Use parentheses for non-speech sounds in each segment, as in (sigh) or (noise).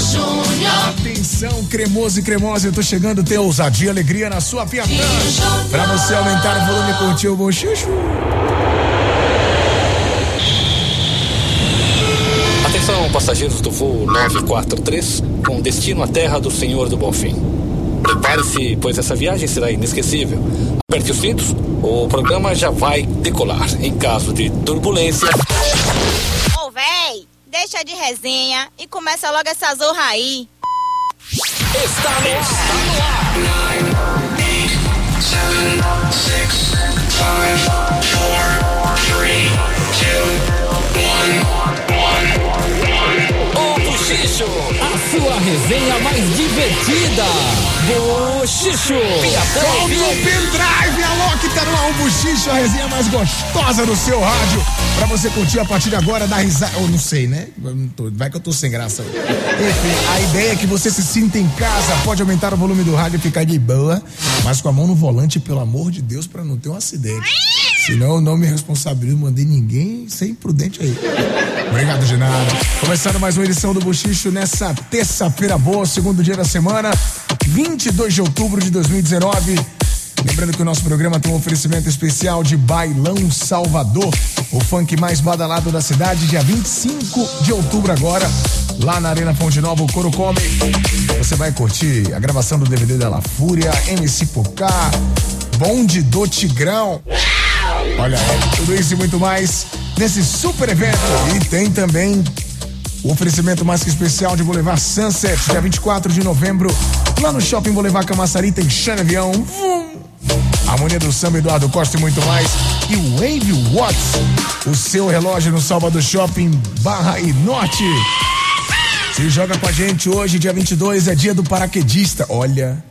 Júnior. Atenção, cremoso e cremosa, eu tô chegando, ter ousadia e alegria na sua Júnior. Pra você aumentar o volume e curtir o bochicho. Atenção, passageiros do voo 943, com destino à terra do Senhor do Bonfim. Prepare-se, pois essa viagem será inesquecível. Aperte os cintos, o programa já vai decolar. Em caso de turbulência, Ô, véi, deixa de resenha e começa logo essa zorra aí. está no ar. O Buchicho, a sua resenha mais divertida. Buchicho, Solta o pendrive, alô, que tá no ar, bochicho, a resenha mais gostosa do seu rádio. Pra você curtir a partir de agora, dar risada. Eu não sei, né? Vai que eu tô sem graça. Enfim, a ideia é que você se sinta em casa, pode aumentar o volume do rádio e ficar de boa, mas com a mão no volante, pelo amor de Deus, pra não ter um acidente. Senão não me responsabilizo, mandei ninguém ser imprudente aí. Obrigado de nada. Começando mais uma edição do Bochicho nessa terça-feira boa, segundo dia da semana, 22 de outubro de 2019. Lembrando que o nosso programa tem um oferecimento especial de Bailão Salvador, o funk mais badalado da cidade, dia 25 de outubro agora, lá na Arena Fonte Nova, o Coro Come. Você vai curtir a gravação do DVD da La Fúria, MC Pocá, Bonde do Tigrão. Olha, tudo isso e muito mais nesse super evento. E tem também o oferecimento mais que especial de Boulevard Sunset, dia 24 de novembro, lá no Shopping Boulevard Camaçari, tem Xana Avião, Harmonia do Samba, Eduardo Costa e muito mais. E o Wave Watts, o seu relógio no Salvador Shopping, Barra e Norte. Se joga com a gente hoje, dia 22, é dia do paraquedista. Olha,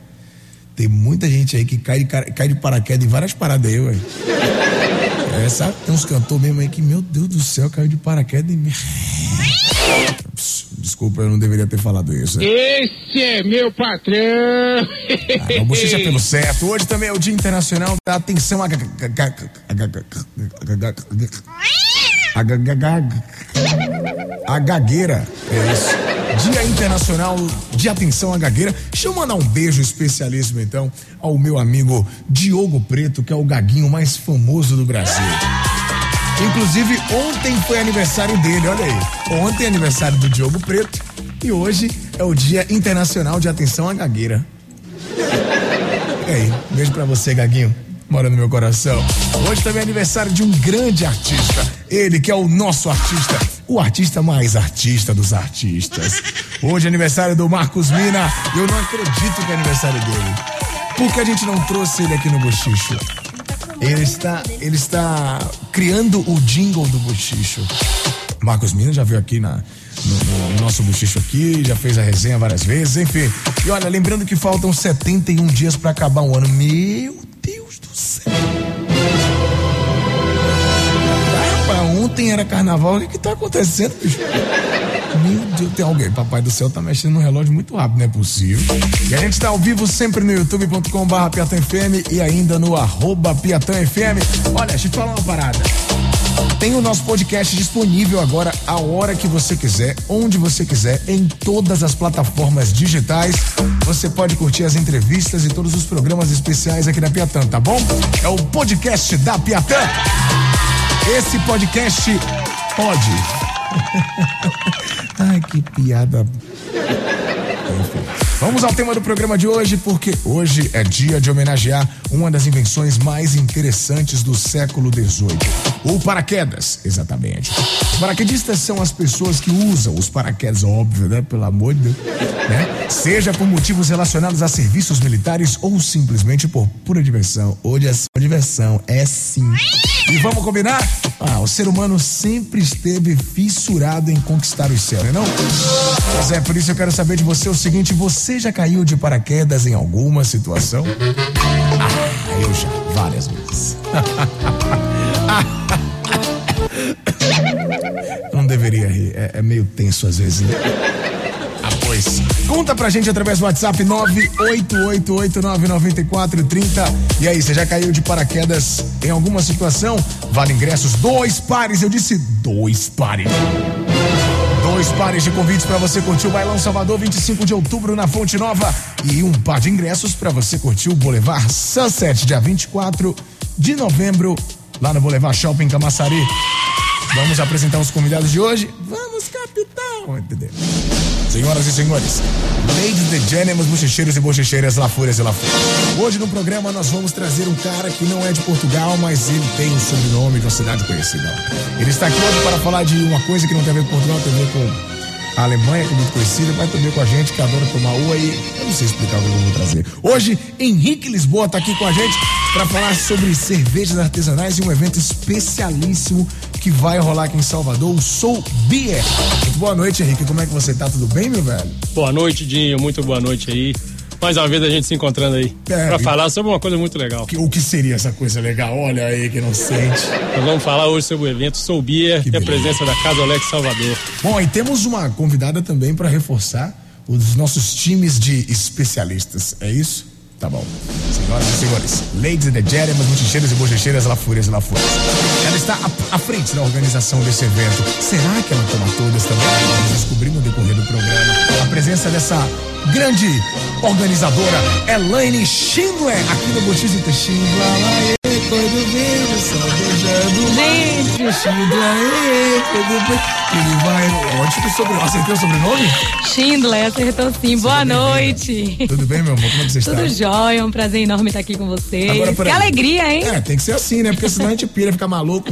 tem muita gente aí que cai cara- cai de paraquedas em várias paradas aí, ué. É, sabe? Tem uns cantores mesmo aí que, meu Deus do céu, caiu de paraquedas e. me- Desculpa, eu não deveria ter falado isso. né? Esse é meu patrão. Ah, não, bochecha pelo certo. Hoje também é o Dia Internacional da Atenção a a gagueira. É isso. Dia Internacional de Atenção à Gagueira. Deixa eu mandar um beijo especialíssimo, então, ao meu amigo Diogo Preto, que é o gaguinho mais famoso do Brasil. Inclusive, ontem foi aniversário dele, olha aí. Ontem é aniversário do Diogo Preto e hoje é o Dia Internacional de Atenção à Gagueira. E aí, beijo pra você, Gaguinho. Mora no meu coração. Hoje também é aniversário de um grande artista. Ele que é o nosso artista. O artista mais artista dos artistas. Hoje é aniversário do Marcos Mina. Eu não acredito que é aniversário dele. Por que a gente não trouxe ele aqui no Bochicho? Ele está, ele está criando o jingle do Bochicho. Marcos Mina já veio aqui na, no, no nosso bochicho aqui, já fez a resenha várias vezes, enfim. E olha, lembrando que faltam 71 dias para acabar o ano. Meu Deus do céu. Ontem era carnaval, o que, que tá acontecendo, bicho? Meu Deus, tem alguém. Papai do céu tá mexendo no relógio muito rápido, não é possível. E a gente tá ao vivo sempre no youtube.com/barra e ainda no arroba Piatã FM. Olha, deixa eu te falar uma parada. Tem o nosso podcast disponível agora a hora que você quiser, onde você quiser, em todas as plataformas digitais. Você pode curtir as entrevistas e todos os programas especiais aqui da Piatã, tá bom? É o podcast da Piatã. Esse podcast pode. (laughs) Ai, que piada. Vamos ao tema do programa de hoje, porque hoje é dia de homenagear uma das invenções mais interessantes do século XVIII. O paraquedas, exatamente. Paraquedistas são as pessoas que usam os paraquedas, óbvio, né? Pelo amor de Deus. Né? Seja por motivos relacionados a serviços militares ou simplesmente por pura diversão. Hoje é só diversão, é sim. E vamos combinar? Ah, o ser humano sempre esteve fissurado em conquistar os céus, não é não? Pois é, por isso eu quero saber de você o seguinte: você já caiu de paraquedas em alguma situação? Ah, eu já, várias vezes. (laughs) Não deveria rir, é, é meio tenso às vezes, né? Ah, pois. Conta pra gente através do WhatsApp 988899430. E aí, você já caiu de paraquedas em alguma situação? Vale ingressos, dois pares, eu disse dois pares. Dois pares de convites para você curtir o Bailão Salvador 25 de outubro na Fonte Nova e um par de ingressos para você curtir o Boulevard Sunset dia 24 de novembro lá no Boulevard Shopping Camaçari. Vamos apresentar os convidados de hoje? Vamos, capitão! Entendeu? Senhoras e senhores, ladies and gentlemen, bochecheiros e bochecheiras, lafúrias e lafúrias. Hoje no programa nós vamos trazer um cara que não é de Portugal, mas ele tem o sobrenome de uma cidade conhecida. Ele está aqui hoje para falar de uma coisa que não tem a ver com Portugal, tem a ver com a Alemanha, que é muito conhecida, vai também com a gente, que adora tomar uva e eu não sei explicar o que eu vou trazer. Hoje, Henrique Lisboa está aqui com a gente para falar sobre cervejas artesanais e um evento especialíssimo que vai rolar aqui em Salvador, o Soul Beer. Boa noite, Henrique. Como é que você tá? Tudo bem, meu velho? Boa noite, Dinho. Muito boa noite aí. Mais uma vez a gente se encontrando aí É, para falar sobre uma coisa muito legal. Que- O que seria essa coisa legal? Olha aí que não sente. Nós vamos falar hoje sobre o evento Sou Beer Que e a presença da Casa Alex Salvador. Bom, e temos uma convidada também para reforçar os nossos times de especialistas. É isso? Tá bom. Senhoras e senhores, ladies and gentlemen, bochecheiros e bochecheiras, lafúrias e lafúrias. Ela está à, à frente da organização desse evento. Será que ela toma todas também? Vamos descobrir no decorrer do programa. A presença dessa grande organizadora, Elaine Schindler, aqui no Bochista Schindler. Quando vejo, só beijando. Schindler, tudo bem? Ele vai. Ótimo sobrenome. Acertei o sobrenome? Schindler, acertou sim. Boa noite. Tudo bem, meu amor? Como é que você está? Tudo jóia, é um prazer enorme estar aqui com vocês. Agora, que peraí. alegria, hein? É, tem que ser assim, né? Porque senão a gente pira, fica maluco.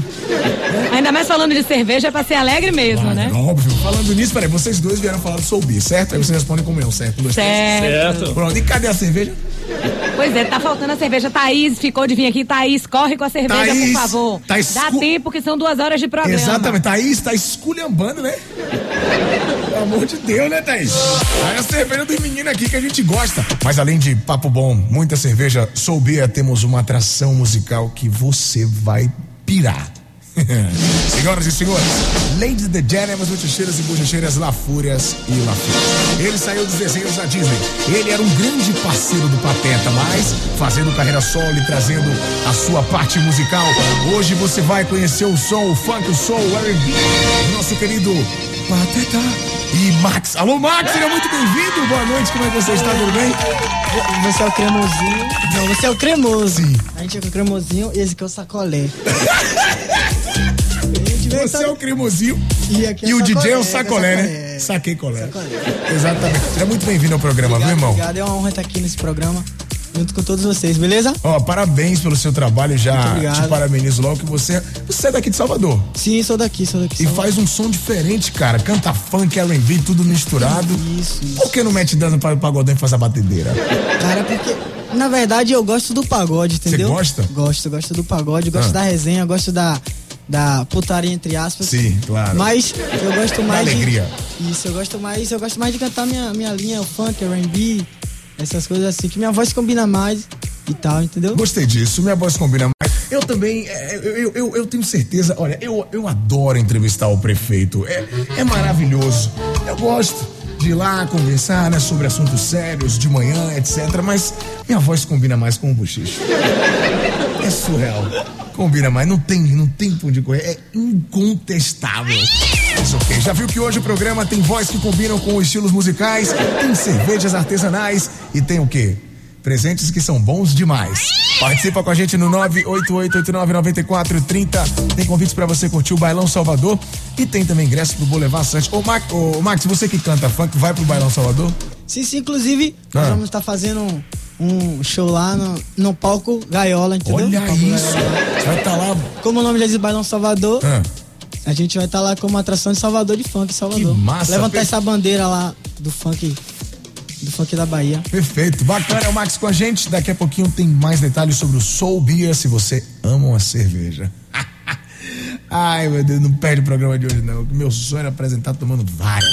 Ainda mais falando de cerveja, é pra ser alegre mesmo, Vai, né? Óbvio. Falando nisso, peraí, vocês dois vieram falar do Soul Beer, certo? Aí vocês respondem como eu, certo? Dois. Certo. Certo? Pronto, e cadê a cerveja? Pois é, tá faltando a cerveja. Thaís ficou de vir aqui. Thaís, corre com a cerveja, Thaís, por favor. tá escu- Dá tempo que são duas horas de programa. Exatamente, Thaís tá esculhambando, né? Pelo amor de Deus, né, Thaís? Aí a cerveja dos meninos aqui que a gente gosta. Mas além de papo bom, muita cerveja, Soul Beer, temos uma atração musical que você vai pirar. (laughs) Senhoras e senhores, ladies and gentlemen, bochecheiras e bochecheiras, lafúrias e lafúrias. Ele saiu dos desenhos da Disney. Ele era um grande parceiro do Pateta, mas fazendo carreira solo e trazendo a sua parte musical. Hoje você vai conhecer o som, o funk, o soul, o R&B, nosso querido Pateta e Max. Alô, Max, seja muito bem-vindo. Boa noite, como é que você está? Tudo bem? Você é o cremosinho. Não, você é o cremoso. A gente é o cremosinho e esse aqui é o sacolé. (laughs) Você é o cremosinho E é e o DJ é o sacolé, né? sacolé. Saquei colé. Sacolé. Exatamente. Seja muito bem-vindo ao programa, viu, irmão? Obrigado, é uma honra estar aqui nesse programa junto com todos vocês, beleza? Ó, parabéns pelo seu trabalho, já obrigado. te parabenizo logo que você, você é daqui de Salvador Sim, sou daqui, sou daqui. e sou- faz um som diferente, cara. Canta funk, R&B, tudo misturado. Isso, isso. Por que não mete dança para o pagodão e faz a batedeira? Cara, porque na verdade eu gosto do pagode, entendeu? gosta? Gosto, gosto do pagode, gosto Ah. da resenha, gosto da da putaria entre aspas. Sim, claro. Mas eu gosto mais alegria. de Isso, eu gosto mais, eu gosto mais de cantar minha minha linha, o funk, R&B, essas coisas assim, que minha voz combina mais e tal, entendeu? Gostei disso, minha voz combina mais. Eu também, é, eu, eu, eu, eu tenho certeza, olha, eu, eu adoro entrevistar o prefeito. É, é maravilhoso. Eu gosto de ir lá conversar né, sobre assuntos sérios, de manhã, etc. Mas minha voz combina mais com o bochicho. É surreal. Combina mais, não tem, não tem pra onde correr, é incontestável. Mas ok, já viu que hoje o programa tem voz que combinam com os estilos musicais, tem cervejas artesanais e tem o quê? Presentes que são bons demais. Participa com a gente no 988899430. Tem convites pra você curtir o Bailão Salvador e tem também ingresso pro Boulevard Santos. Ô, Max, ô, Max, você que canta funk, vai pro Bailão Salvador? Sim, sim, inclusive, Ah. nós vamos estar fazendo um, show lá no, no palco Gaiola, entendeu? Olha palco isso. Gaiola. Vai estar lá. Como o nome já diz Bailão Salvador, Ah, a gente vai estar lá como atração de Salvador de funk, Salvador. Que massa, Levantar Pe- essa bandeira lá do funk, do funk da Bahia. perfeito. Bacana, é o Max com a gente. Daqui a pouquinho tem mais detalhes sobre o Soul Beer, se você ama uma cerveja. (laughs) Ai, meu Deus, não perde o programa de hoje, não. Meu sonho era apresentar tomando várias.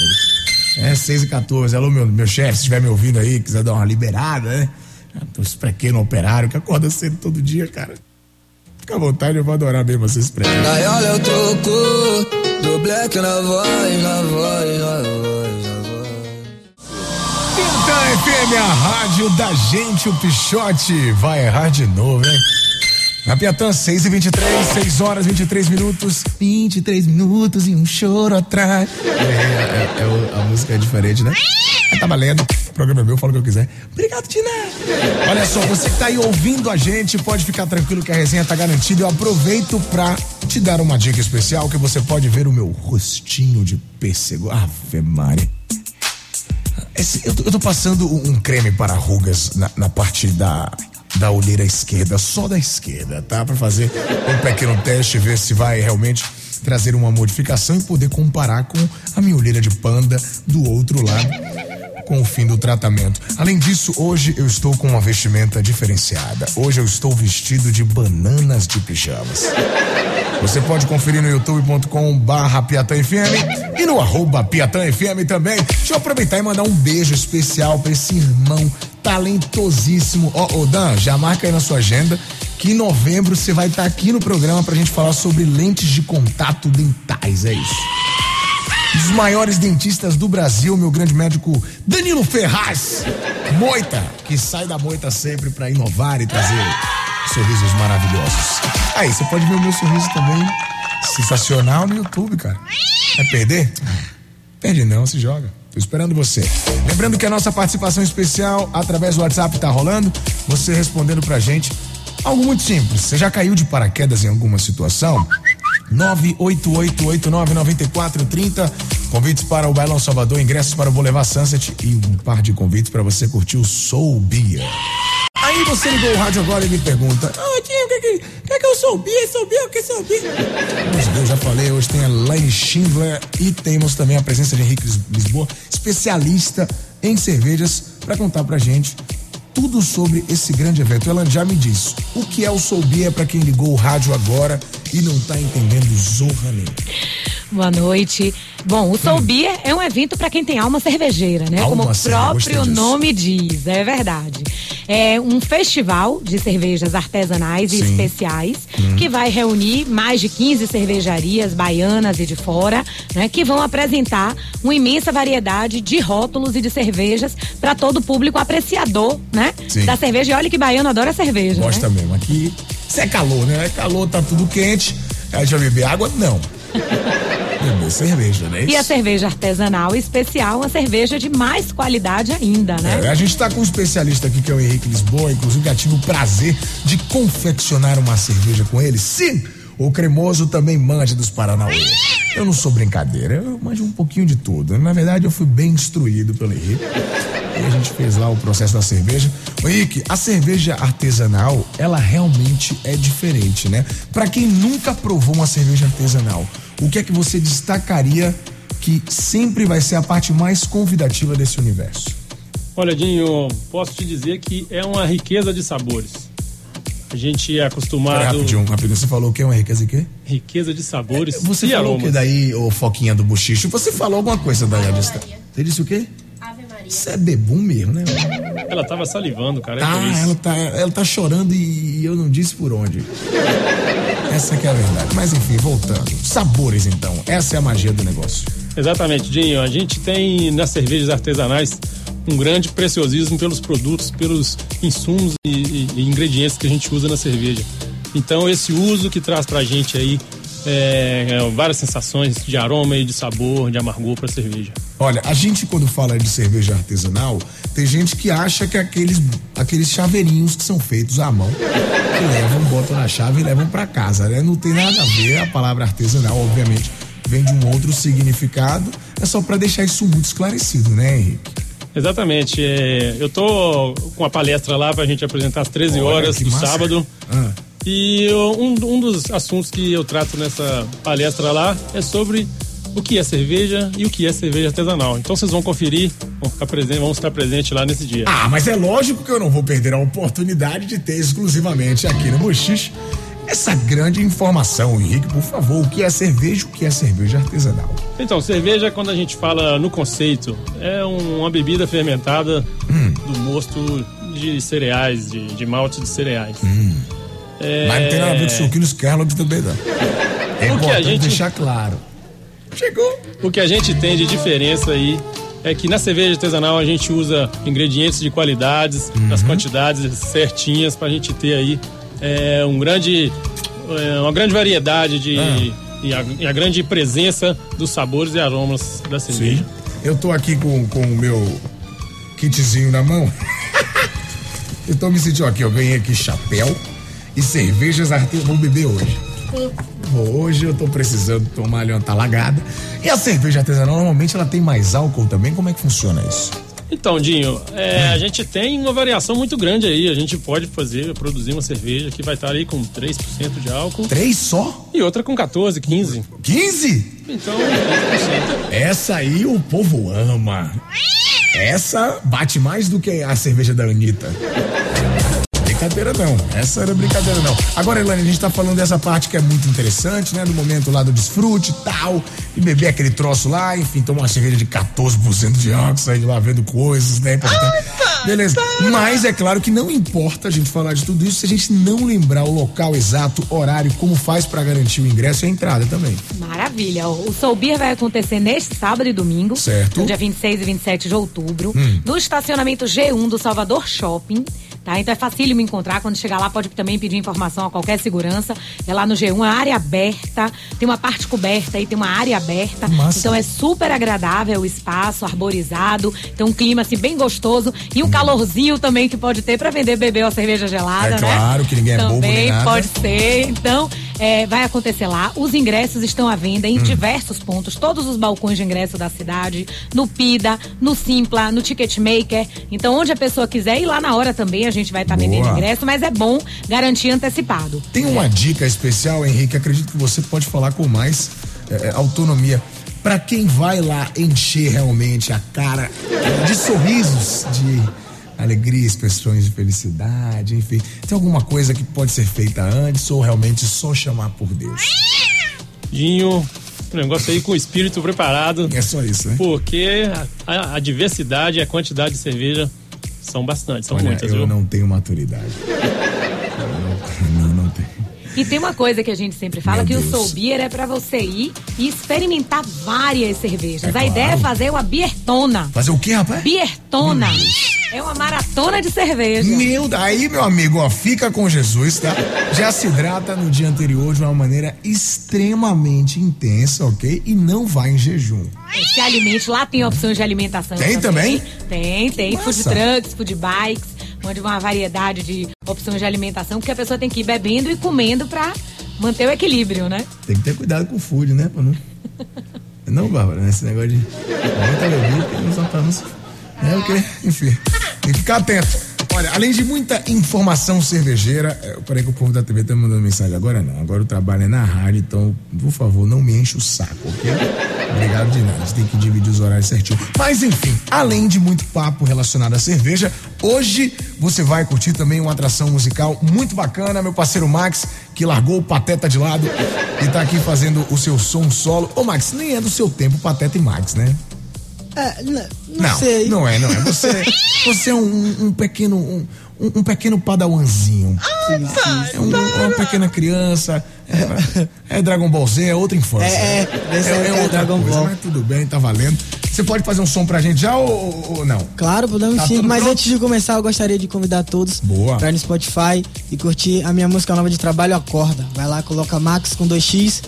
É 6 e 14. Alô, meu, meu chefe, se estiver me ouvindo aí, quiser dar uma liberada, né? Tô esprequei no operário, que acorda cedo todo dia, cara. Fica à vontade, eu vou adorar mesmo você esprequei. Gaiola é o troco do black na voz, na voz, na voz, Pinta FM, a rádio da gente, o Pichote vai errar de novo, hein? Na Piatã, 6 e 23 6 horas 23 minutos. 23 minutos e um choro atrás. É, é, é, o- a música é diferente, né? Tá valendo. O programa é meu, fala o que eu quiser. Obrigado, Tina. Olha só, você que tá aí ouvindo a gente, pode ficar tranquilo que a resenha tá garantida. Eu aproveito pra te dar uma dica especial que você pode ver o meu rostinho de pêssego. Ave Maria. Esse- eu, tô, eu tô passando um, creme para rugas na, na parte da, da olheira esquerda, só da esquerda, tá? Pra fazer um pequeno teste, ver se vai realmente trazer uma modificação e poder comparar com a minha olheira de panda do outro lado com o fim do tratamento. Além disso, hoje eu estou com uma vestimenta diferenciada. Hoje eu estou vestido de bananas de pijamas. Você pode conferir no youtube.com barra FM e no arroba FM também. Deixa eu aproveitar e mandar um beijo especial pra esse irmão talentosíssimo. Ó, ô Dan, já marca aí na sua agenda que em novembro você vai estar aqui no programa pra gente falar sobre lentes de contato dentais, é isso. Dos maiores dentistas do Brasil, meu grande médico Danilo Ferraz. Moita, que sai da moita sempre pra inovar e trazer sorrisos maravilhosos. Aí, você pode ver o meu sorriso também sensacional no YouTube, cara. Vai perder? Perde não, se joga. Tô esperando você. Lembrando que a nossa participação especial através do WhatsApp tá rolando. Você respondendo pra gente algo muito simples. Você já caiu de paraquedas em alguma situação? 988899430. Convites para o Bailão Salvador, ingressos para o Boulevard Sunset e um par de convites para você curtir o Soul Beer. Aí você ligou o rádio agora e me pergunta: Ah, tio, o que, que, que, que eu sou Bia? Sou Bia? O que sou Bia? Mas eu já falei, hoje tem a Laine Schindler e temos também a presença de Henrique Lis- Lisboa, especialista em cervejas, para contar pra gente tudo sobre esse grande evento. Ela já me diz o que é o Soul Beer para quem ligou o rádio agora e não tá entendendo zorra nenhuma. Boa noite. Bom, o Soul Beer é um evento para quem tem alma cervejeira, né? Alma Como o próprio nome diz, é verdade. É um festival de cervejas artesanais e Sim. especiais Hum. que vai reunir mais de 15 cervejarias baianas e de fora, né? Que vão apresentar uma imensa variedade de rótulos e de cervejas para todo o público apreciador, né? Sim. Da cerveja. E olha que baiano adora cerveja, Gosta né? mesmo. Aqui, isso é calor, né? É calor, tá tudo quente. Aí já beber água? Não. Beber cerveja, né? E a cerveja artesanal especial, uma cerveja de mais qualidade ainda, né? É, a gente tá com um especialista aqui que é o Henrique Lisboa, inclusive já tive o prazer de confeccionar uma cerveja com ele. Sim, o cremoso também manja dos Paranauê. Eu não sou brincadeira, eu manjo um pouquinho de tudo. Na verdade, eu fui bem instruído pelo Henrique. E a gente fez lá o processo da cerveja. Ô, Henrique, a cerveja artesanal, ela realmente é diferente, né? Pra quem nunca provou uma cerveja artesanal, o que é que você destacaria que sempre vai ser a parte mais convidativa desse universo? Olha, Dinho, posso te dizer que é uma riqueza de sabores. A gente é Pera, acostumado. rapidinho, rapidinho. Você falou o que é uma riqueza de quê? Riqueza de sabores Você e falou aromas. que daí, ô Foquinha do Buchicho? Você falou alguma coisa da Você disse o quê? Ave Maria. Isso é bebum mesmo, né? Ela tava salivando, cara. É Ah, isso. ela tá, ela tá chorando e eu não disse por onde. Essa que é a verdade. Mas enfim, voltando. Sabores, então. Essa é a magia do negócio. Exatamente, Dinho. A gente tem nas cervejas artesanais um grande preciosismo pelos produtos, pelos insumos e, e- e ingredientes que a gente usa na cerveja. Então, esse uso que traz pra gente aí é, é, várias sensações de aroma e de sabor, de amargor pra cerveja. Olha, a gente quando fala de cerveja artesanal, tem gente que acha que aqueles, aqueles chaveirinhos que são feitos à mão, que levam, botam na chave e levam pra casa, né? Não tem nada a ver, a palavra artesanal, obviamente, vem de um outro significado. É só pra deixar isso muito esclarecido, né, Henrique? Exatamente. é, eu tô com a palestra lá pra gente apresentar às 13 Olha, horas do massa. sábado. Ah. E eu- um, um dos assuntos que eu trato nessa palestra lá é sobre o que é cerveja e o que é cerveja artesanal. Então vocês vão conferir, vão ficar presente, vão estar presentes lá nesse dia. Ah, mas é lógico que eu não vou perder a oportunidade de ter exclusivamente aqui no Bochiche essa grande informação. Henrique, por favor, o que é cerveja e o que é cerveja artesanal? Então, cerveja, quando a gente fala no conceito, é um- uma bebida fermentada Hum. do mosto de cereais, de, de malte de cereais. É... Mas não tem nada a ver com suquinos Kellogg também, não. É O que a importante gente- deixar claro. Chegou. O que a gente tem de diferença aí é que na cerveja artesanal a gente usa ingredientes de qualidades, Uhum. nas quantidades certinhas pra gente ter aí é, um grande, é, uma grande variedade de Ah. e, a, e a grande presença dos sabores e aromas da cerveja. Sim. Eu tô aqui com, com o meu kitzinho na mão. (laughs) eu tô me sentindo aqui, eu ganhei aqui chapéu e cervejas artesanais. Vou beber hoje. Hoje eu tô precisando tomar ali uma talagada. E a cerveja artesanal, normalmente ela tem mais álcool também? Como é que funciona isso? Então, Dinho, é, a gente tem uma variação muito grande aí. A gente pode fazer, produzir uma cerveja que vai estar aí com 3% de álcool. Três só? E outra com 14, 15. 15? Então, 15%. Essa aí o povo ama. Essa bate mais do que a cerveja da Anitta. Brincadeira não, essa era brincadeira não. Agora, Elane, a gente tá falando dessa parte que é muito interessante, né? Do momento lá do desfrute e tal, e beber aquele troço lá, enfim, tomar uma cerveja de 14% de álcool, sair de lá vendo coisas, né? Importante. Beleza. Mas é claro que não importa a gente falar de tudo isso se a gente não lembrar o local exato, horário, como faz pra garantir o ingresso e a entrada também. Maravilha. O Soul Beer vai acontecer neste sábado e domingo. Certo. Dia 26 e 27 de outubro. Hum. No estacionamento G1 do Salvador Shopping. Tá? Então é facílimo me encontrar. Quando chegar lá, pode também pedir informação a qualquer segurança. É lá no G1, a área aberta. Tem uma parte coberta e tem uma área aberta. Massa. Então é super agradável o espaço, arborizado. Tem um clima assim bem gostoso. E um calorzinho também que pode ter pra vender beber uma cerveja gelada, É né? claro que ninguém é bobo nem Também nada. pode ser. Então, é, vai acontecer lá. Os ingressos estão à venda Hum. em diversos pontos, todos os balcões de ingresso da cidade, no PIDA, no Simpla, no Ticketmaker. Então, onde a pessoa quiser ir lá na hora também, a gente vai estar vendendo Boa. ingresso, mas é bom garantir antecipado. Tem uma dica especial, Henrique, acredito que você pode falar com mais eh, autonomia. Pra quem vai lá encher realmente a cara de sorrisos, de alegria, expressões de felicidade, enfim. Tem alguma coisa que pode ser feita antes ou realmente só chamar por Deus? Dinho, o negócio aí com o espírito preparado. É só isso, né? Porque a, a- a diversidade e a quantidade de cerveja são bastante, são Olha, muitas, eu viu? não tenho maturidade. (laughs) E tem uma coisa que a gente sempre fala, Meu que o Deus. Soul Beer é pra você ir e experimentar várias cervejas. É a claro. ideia é fazer uma biertona. Fazer o quê, rapaz? Biertona. É uma maratona de cerveja. Meu, aí, meu amigo, ó, fica com Jesus, tá? Já se hidrata no dia anterior de uma maneira extremamente intensa, ok? E não vai em jejum. Se alimente, lá tem opções de alimentação. Tem também? Tem, tem. Food trucks, food bikes, onde uma variedade de opções de alimentação, porque a pessoa tem que ir bebendo e comendo pra manter o equilíbrio, né? Tem que ter cuidado com o food, né? Não... Não, Bárbara, né? Esse negócio de muita bebida, tem uns pra É o quê? Enfim, tem que ficar atento. Olha, além de muita informação cervejeira, é, eu parei que o povo da TV tá me mandando mensagem. Agora não, agora o trabalho é na rádio, então, por favor, não me enche o saco, ok? Obrigado de nada, a gente tem que dividir os horários certinho. Mas enfim, além de muito papo relacionado à cerveja, hoje você vai curtir também uma atração musical muito bacana, meu parceiro Max, que largou o Pateta de lado e tá aqui fazendo o seu som solo. Ô Max, nem é do seu tempo Pateta e Max, né? É, n- não, Não, sei. não é, não é. Você, você é um, um pequeno, um, um- pequeno padawanzinho. É um- uma pequena criança. É, é Dragon Ball Z, é outra infância. É, é, época é outra Dragon coisa, Ball. mas tudo bem, tá valendo. Você pode fazer um som pra gente já ou, ou não? Claro, podemos Tá sim. Mas pronto? antes de começar, eu gostaria de convidar todos Boa. pra ir no Spotify e curtir a minha música nova de trabalho, Acorda. Vai lá, coloca Max com 2x.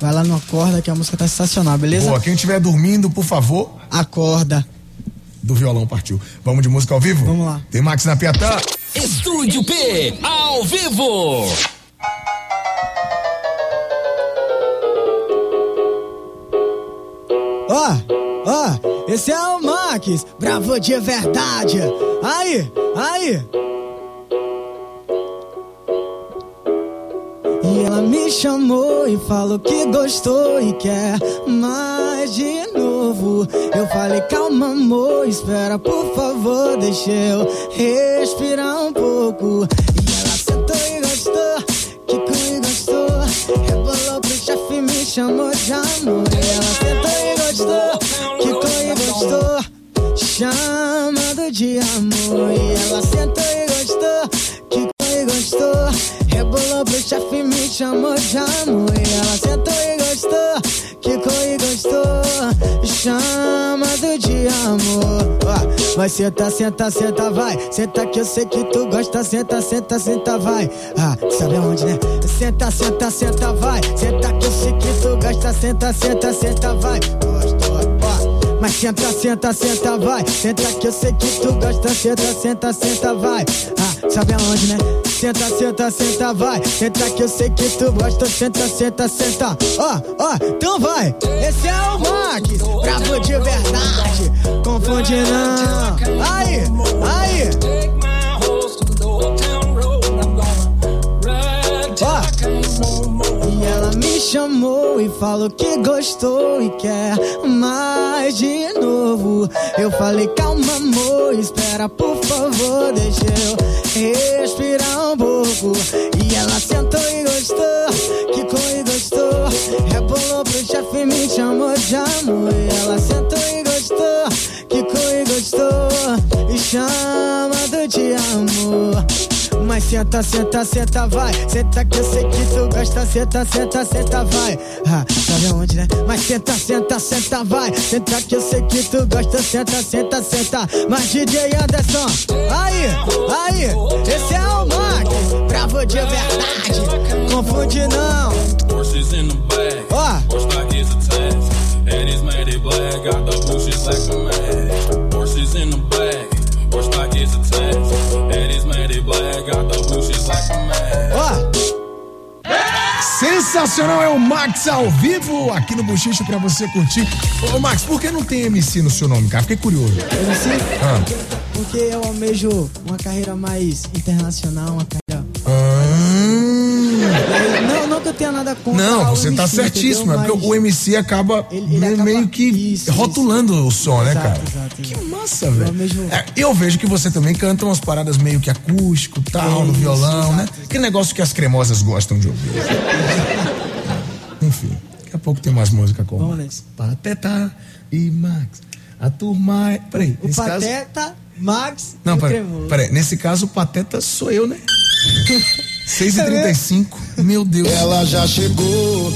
Vai lá no Acorda, que a música tá sensacional, beleza? Boa, quem estiver dormindo, por favor, Acorda. do violão partiu. Vamos de música ao vivo? Vamos lá. Tem Max na Piatã. Estúdio P, ao vivo. Ó, ó, Esse é o Max, bravo de verdade. Aí, aí. E ela me chamou e falou que gostou e quer mais de novo. Eu falei, calma, amor, espera, por favor, deixa eu respirar um pouco. E ela sentou e gostou, quicou e gostou. Rebolou pro chefe e me chamou de amor. E ela sentou e gostou, quicou e gostou. Chamando de amor. E chamou de amor. E ela sentou e gostou, quicou e gostou. Chamado de amor. Vai senta, senta, senta, vai. Senta que eu sei que tu gosta. Senta, senta, senta, vai. Ah, sabe aonde, né? Senta, senta, senta, vai. Senta que eu sei que tu gosta. Senta, senta, senta, vai. Gosto, ó. Mas senta, senta, senta, vai. Senta que eu sei que tu gosta. Senta, senta, senta, vai. Ah, sabe aonde, né? Senta, senta, senta, vai. Senta que eu sei que tu gosta. Senta, senta, senta. Ó, ó, então vai. Esse é o Max, bravo de verdade. Confunde não. Aí, aí. Ó. Ela me chamou e falou que gostou e quer mais de novo. Eu falei, calma, amor, espera, por favor, deixa eu respirar um pouco. E ela sentou e gostou, quicou e gostou. Rebolou pro chefe me chamou de amor. E ela sentou e gostou, quicou e gostou. E chamando de amor. Mas senta, senta, senta, vai. Senta que eu sei que tu gosta. Senta, senta, senta, vai. Ah, sabe aonde, né? Mas senta, senta, senta, vai. Senta que eu sei que tu gosta. Senta, senta, senta. Mas DJ Anderson, aí, aí. Esse é o Max, bravo de verdade. Confunde não. Porsches in the bag. Ó. And it's made it black. Got the bushes like a match. Porsches in the bag. Porsche stock is attached. Sensacional é o Max ao vivo aqui no Bochicho pra você curtir. Ô Max, por que não tem MC no seu nome, cara? Fiquei curioso. MC? Ah. Porque eu almejo uma carreira mais internacional, uma carreira. Que eu tenha nada contra. Não, você tá MC, certíssimo. É entendeu? porque o MC acaba, ele meio, acaba- meio que Isso, rotulando o som, né, Exato, cara? exato, Que massa, velho. É, eu vejo que você também canta umas paradas meio que acústico, tal, no Isso, violão, né? Que negócio que as cremosas gostam de ouvir. (laughs) Enfim, daqui a pouco tem mais música como Vamos Max. Pateta e Max. A turma é... Peraí, O nesse caso... Pateta, Max e Não, peraí, peraí. Nesse caso, o Pateta sou eu, né? (laughs) 6h35, meu Deus. Ela já chegou.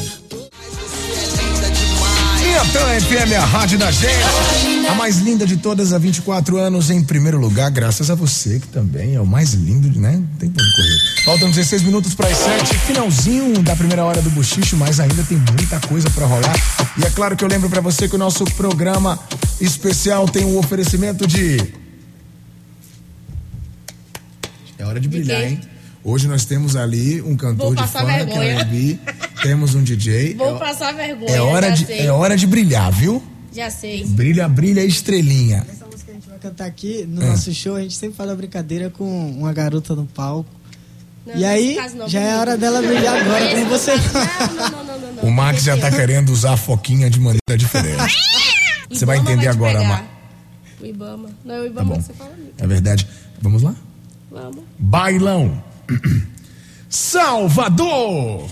Então, FM, a rádio da gente. A mais linda de todas há 24 anos, em primeiro lugar, graças a você, que também é o mais lindo, né? Não Tem como correr. Faltam 16 minutos para as 7, finalzinho da primeira hora do Buchicho, mas ainda tem muita coisa para rolar. E é claro que eu lembro para você que o nosso programa especial tem um oferecimento de. É hora de brilhar, hein? Hoje nós temos ali um cantor de passar funk, vergonha. R&B, temos um DJ. Vou é, passar vergonha. é hora já de sei. é hora de brilhar, viu? Já sei. Brilha, brilha, estrelinha. Essa música que a gente vai cantar aqui no É. nosso show, a gente sempre faz a brincadeira com uma garota no palco. Não, e aí, não, já é hora dela brilhar agora, com você. Não, não, não, não, não. O Max já tá querendo usar a foquinha de maneira diferente. (laughs) Você vai entender te agora, pegar. Ma- O Ibama. Não, o Tá Ibama bom. você fala. É verdade. Vamos lá? Vamos. Bailão. Salvador!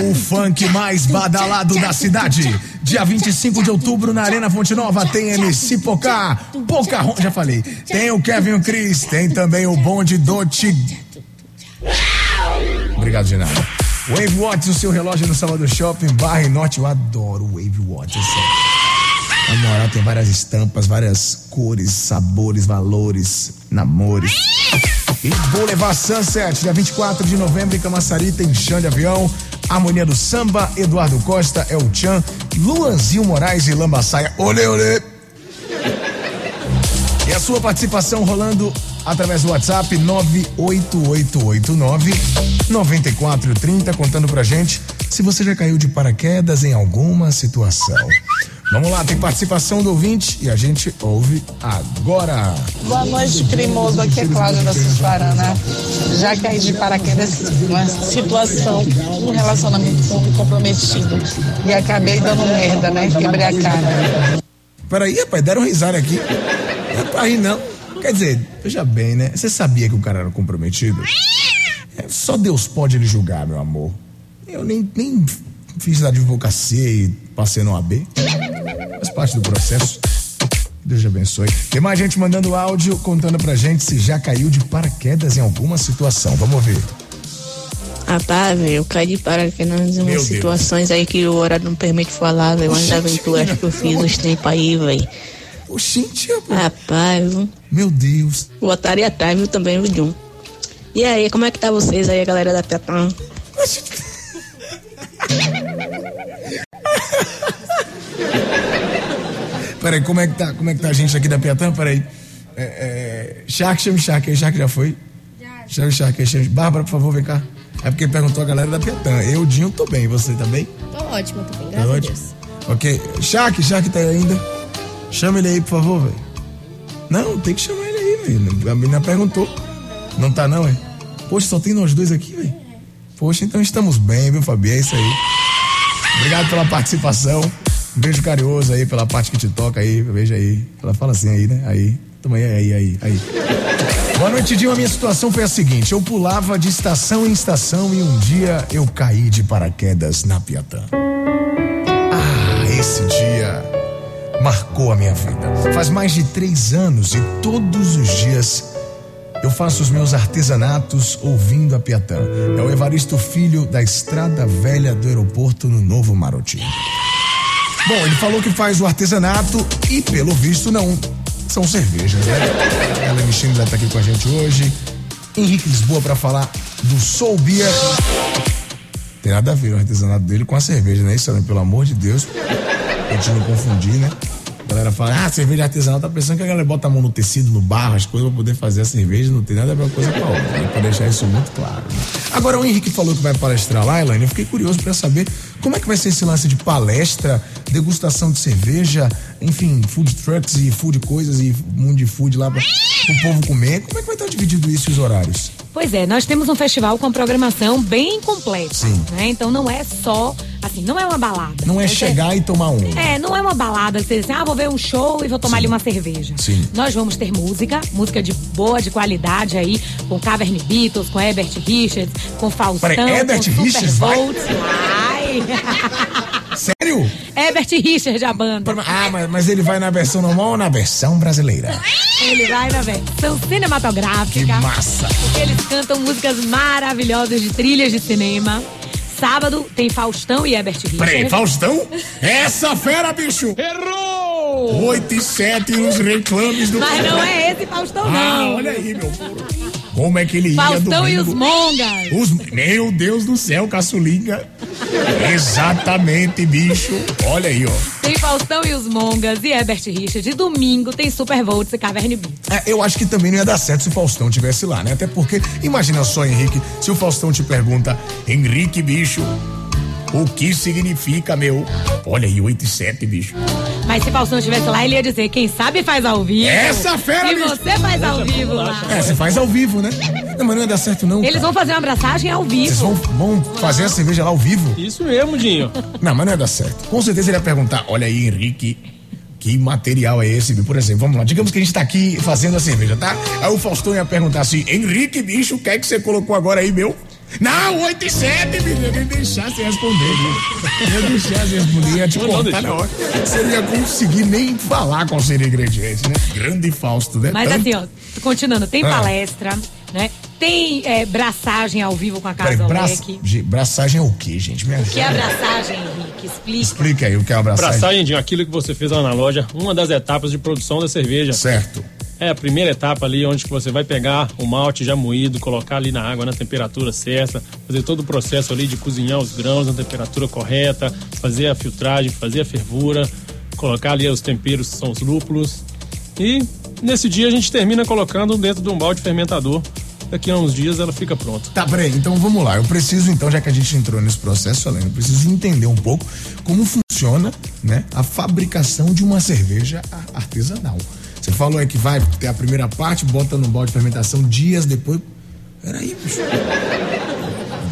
O funk mais badalado da cidade. Dia 25 de outubro na Arena Fonte Nova tem MC Pocá, Pocahontas, já falei. Tem o Kevin o Chris, tem também o bonde do Ti. Obrigado nada. Wave Watch, o seu relógio no Salvador Shopping, Barra e Norte. Eu adoro Wave Watch, é. Na moral, tem várias estampas, várias cores, sabores, valores, namores. E Boulevard Sunset, dia 24 de novembro em Camaçari, tem chão de avião, Harmonia do Samba, Eduardo Costa, El Chan, Luanzinho Moraes e Lambaçaia. Olê, olê! E a sua participação rolando através do WhatsApp 98889 9430, contando pra gente se você já caiu de paraquedas em alguma situação. Vamos lá, tem participação do ouvinte e a gente ouve agora. Boa noite, cremoso. Aqui é Cláudia da Sussuarana. Já caí de paraquedas numa situação, um relacionamento comprometido. E acabei dando merda, né? Quebrei a cara. Peraí, rapaz, deram risada aqui. Não é pra rir, não. Quer dizer, veja bem, né? Você sabia que o cara era comprometido? É, só Deus pode lhe julgar, meu amor. Eu nem, nem fiz a advocacia e passei no AB. Faz parte do processo. Deus te abençoe. Tem mais gente mandando áudio contando pra gente se já caiu de paraquedas em alguma situação. Vamos ver. Rapaz, velho, eu caí de paraquedas em umas situações aí que o horário não permite falar, velho. Umas aventuras que eu fiz uns tempos aí, velho. Oxente, rapaz. viu? Meu Deus. Botaria atrás, viu, também, viu, Jun? E aí, como é que tá vocês aí, a galera da Piatã? (laughs) (laughs) Peraí, como é que tá? Como é que tá a gente aqui da Piatã? Peraí. É, é, Shark, chame Shark aí. Shark já foi? Chame Shark aí. Chame... Bárbara, por favor, vem cá. É porque perguntou a galera da Piatã. Eu, Dinho, tô bem. Você tá bem? Tô ótimo também, Tá graças a? Deus. Ok. Shark, Shark tá aí ainda? Chama ele aí, por favor, velho. Não, tem que chamar ele aí, velho. A menina perguntou. Não tá, não, é? Poxa, só tem nós dois aqui, velho. Poxa, então estamos bem, viu, Fabi? É isso aí. Obrigado pela participação. Um beijo carinhoso aí pela parte que te toca aí. Veja aí. Ela fala assim aí, né? Aí. Toma aí, aí, aí. Boa noite, Dinho. A minha situação foi a seguinte: eu pulava de estação em estação e um dia eu caí de paraquedas na Piatã. Ah, esse dia marcou a minha vida. Faz mais de três anos e todos os dias eu faço os meus artesanatos ouvindo a Piatã. É o Evaristo Filho da Estrada Velha do Aeroporto no Novo Marotinho. Bom, ele falou que faz o artesanato e, pelo visto, não são cervejas, né? Ela Schindler tá aqui com a gente hoje. Henrique Lisboa para falar do Soul Beer. Tem nada a ver o artesanato dele com a cerveja, né? Isso, pelo amor de Deus. A gente não confundir, né? A galera fala, ah, cerveja artesanal, tá pensando que a galera bota a mão no tecido, no barro, as coisas pra poder fazer a cerveja, não tem nada a ver uma coisa com a outra, né? Pra deixar isso muito claro. né? Agora, o Henrique falou que vai palestrar lá, Elaine, eu fiquei curioso pra saber como é que vai ser esse lance de palestra, degustação de cerveja, enfim, food trucks e food coisas e mundo de food lá pra, pro povo comer. Como é que vai estar dividido isso e os horários? Pois é, nós temos um festival com programação bem completa. Sim. Né? Então não é só, assim, não é uma balada. Não é chegar e tomar um. É, não é uma balada, você diz assim, ah, vou ver um show e vou tomar ali uma cerveja. Sim. Nós vamos ter música, música de boa, de qualidade aí, com Cavern Beatles, com Herbert Richards, com Faustão, Peraí, Herbert com Richards Super vai? Vai! (laughs) Sério? Herbert Richards, a banda. Ah, mas, mas ele vai na versão normal ou na versão brasileira? Ele vai na versão cinematográfica. Que massa. Porque eles cantam músicas maravilhosas de trilhas de cinema. Sábado tem Faustão e Herbert Richards. Peraí, Faustão? Essa fera, bicho! Errou! 8 e 7 nos reclames do Mas não é esse Faustão, Ah, não. olha aí, meu povo. Como é que ele ia Faustão e os Mongas. Os- Meu Deus do céu, caçulinha. Exatamente, bicho. Olha aí, ó. Tem Faustão e os Mongas e Herbert Richards. E domingo tem Super Volts e Cavern Beat. É, eu acho que também não ia dar certo se o Faustão tivesse lá, né? Até porque, imagina só, Henrique, se o Faustão te pergunta, Henrique, bicho, o que significa, meu? Olha aí, 8 e 7, bicho. Mas se Faustão estivesse lá, ele ia dizer: quem sabe faz ao vivo. Essa fera, E bicho. você faz ao vivo lá. É, você faz ao vivo, né? Não, mas não ia dar certo, não. Eles vão fazer uma abraçagem ao vivo. Vocês vão, vão fazer a cerveja lá ao vivo? Isso mesmo, Dinho. Não, mas não ia dar certo. Com certeza ele ia perguntar: olha aí, Henrique, que material é esse? Por exemplo, vamos lá, digamos que a gente tá aqui fazendo a cerveja, tá? Aí o Faustão ia perguntar assim: Henrique, bicho, o que é que você colocou agora aí, meu? Não, 8 e 7, bicho. Eu ia deixar você responder. Eu ia deixar você responder, ia te cortar na hora. Você não ia conseguir nem falar qual seria o ingrediente, né? Grande Fausto, né? Mas Tanto- assim, ó, continuando, tem Ah. palestra, né? Tem é, braçagem ao vivo com a Peraí, Casa braça, Leque. de- braçagem é o quê, gente? Me O que é ajuda. abraçagem, Henrique? Explica. Explica aí o que é abraçagem. Abraçagem, Dinho, aquilo que você fez lá na loja, uma das etapas de produção da cerveja. Certo. É a primeira etapa ali, onde você vai pegar o malte já moído, colocar ali na água na temperatura certa, fazer todo o processo ali de cozinhar os grãos na temperatura correta, fazer a filtragem, fazer a fervura, colocar ali os temperos que são os lúpulos. E nesse dia a gente termina colocando dentro de um balde fermentador. Daqui a uns dias ela fica pronta. Tá, peraí, então vamos lá. Eu preciso, então, já que a gente entrou nesse processo, Helena, eu preciso entender um pouco como funciona né, a fabricação de uma cerveja artesanal. Você falou aí que vai ter a primeira parte, bota no balde de fermentação dias depois. Peraí, bicho.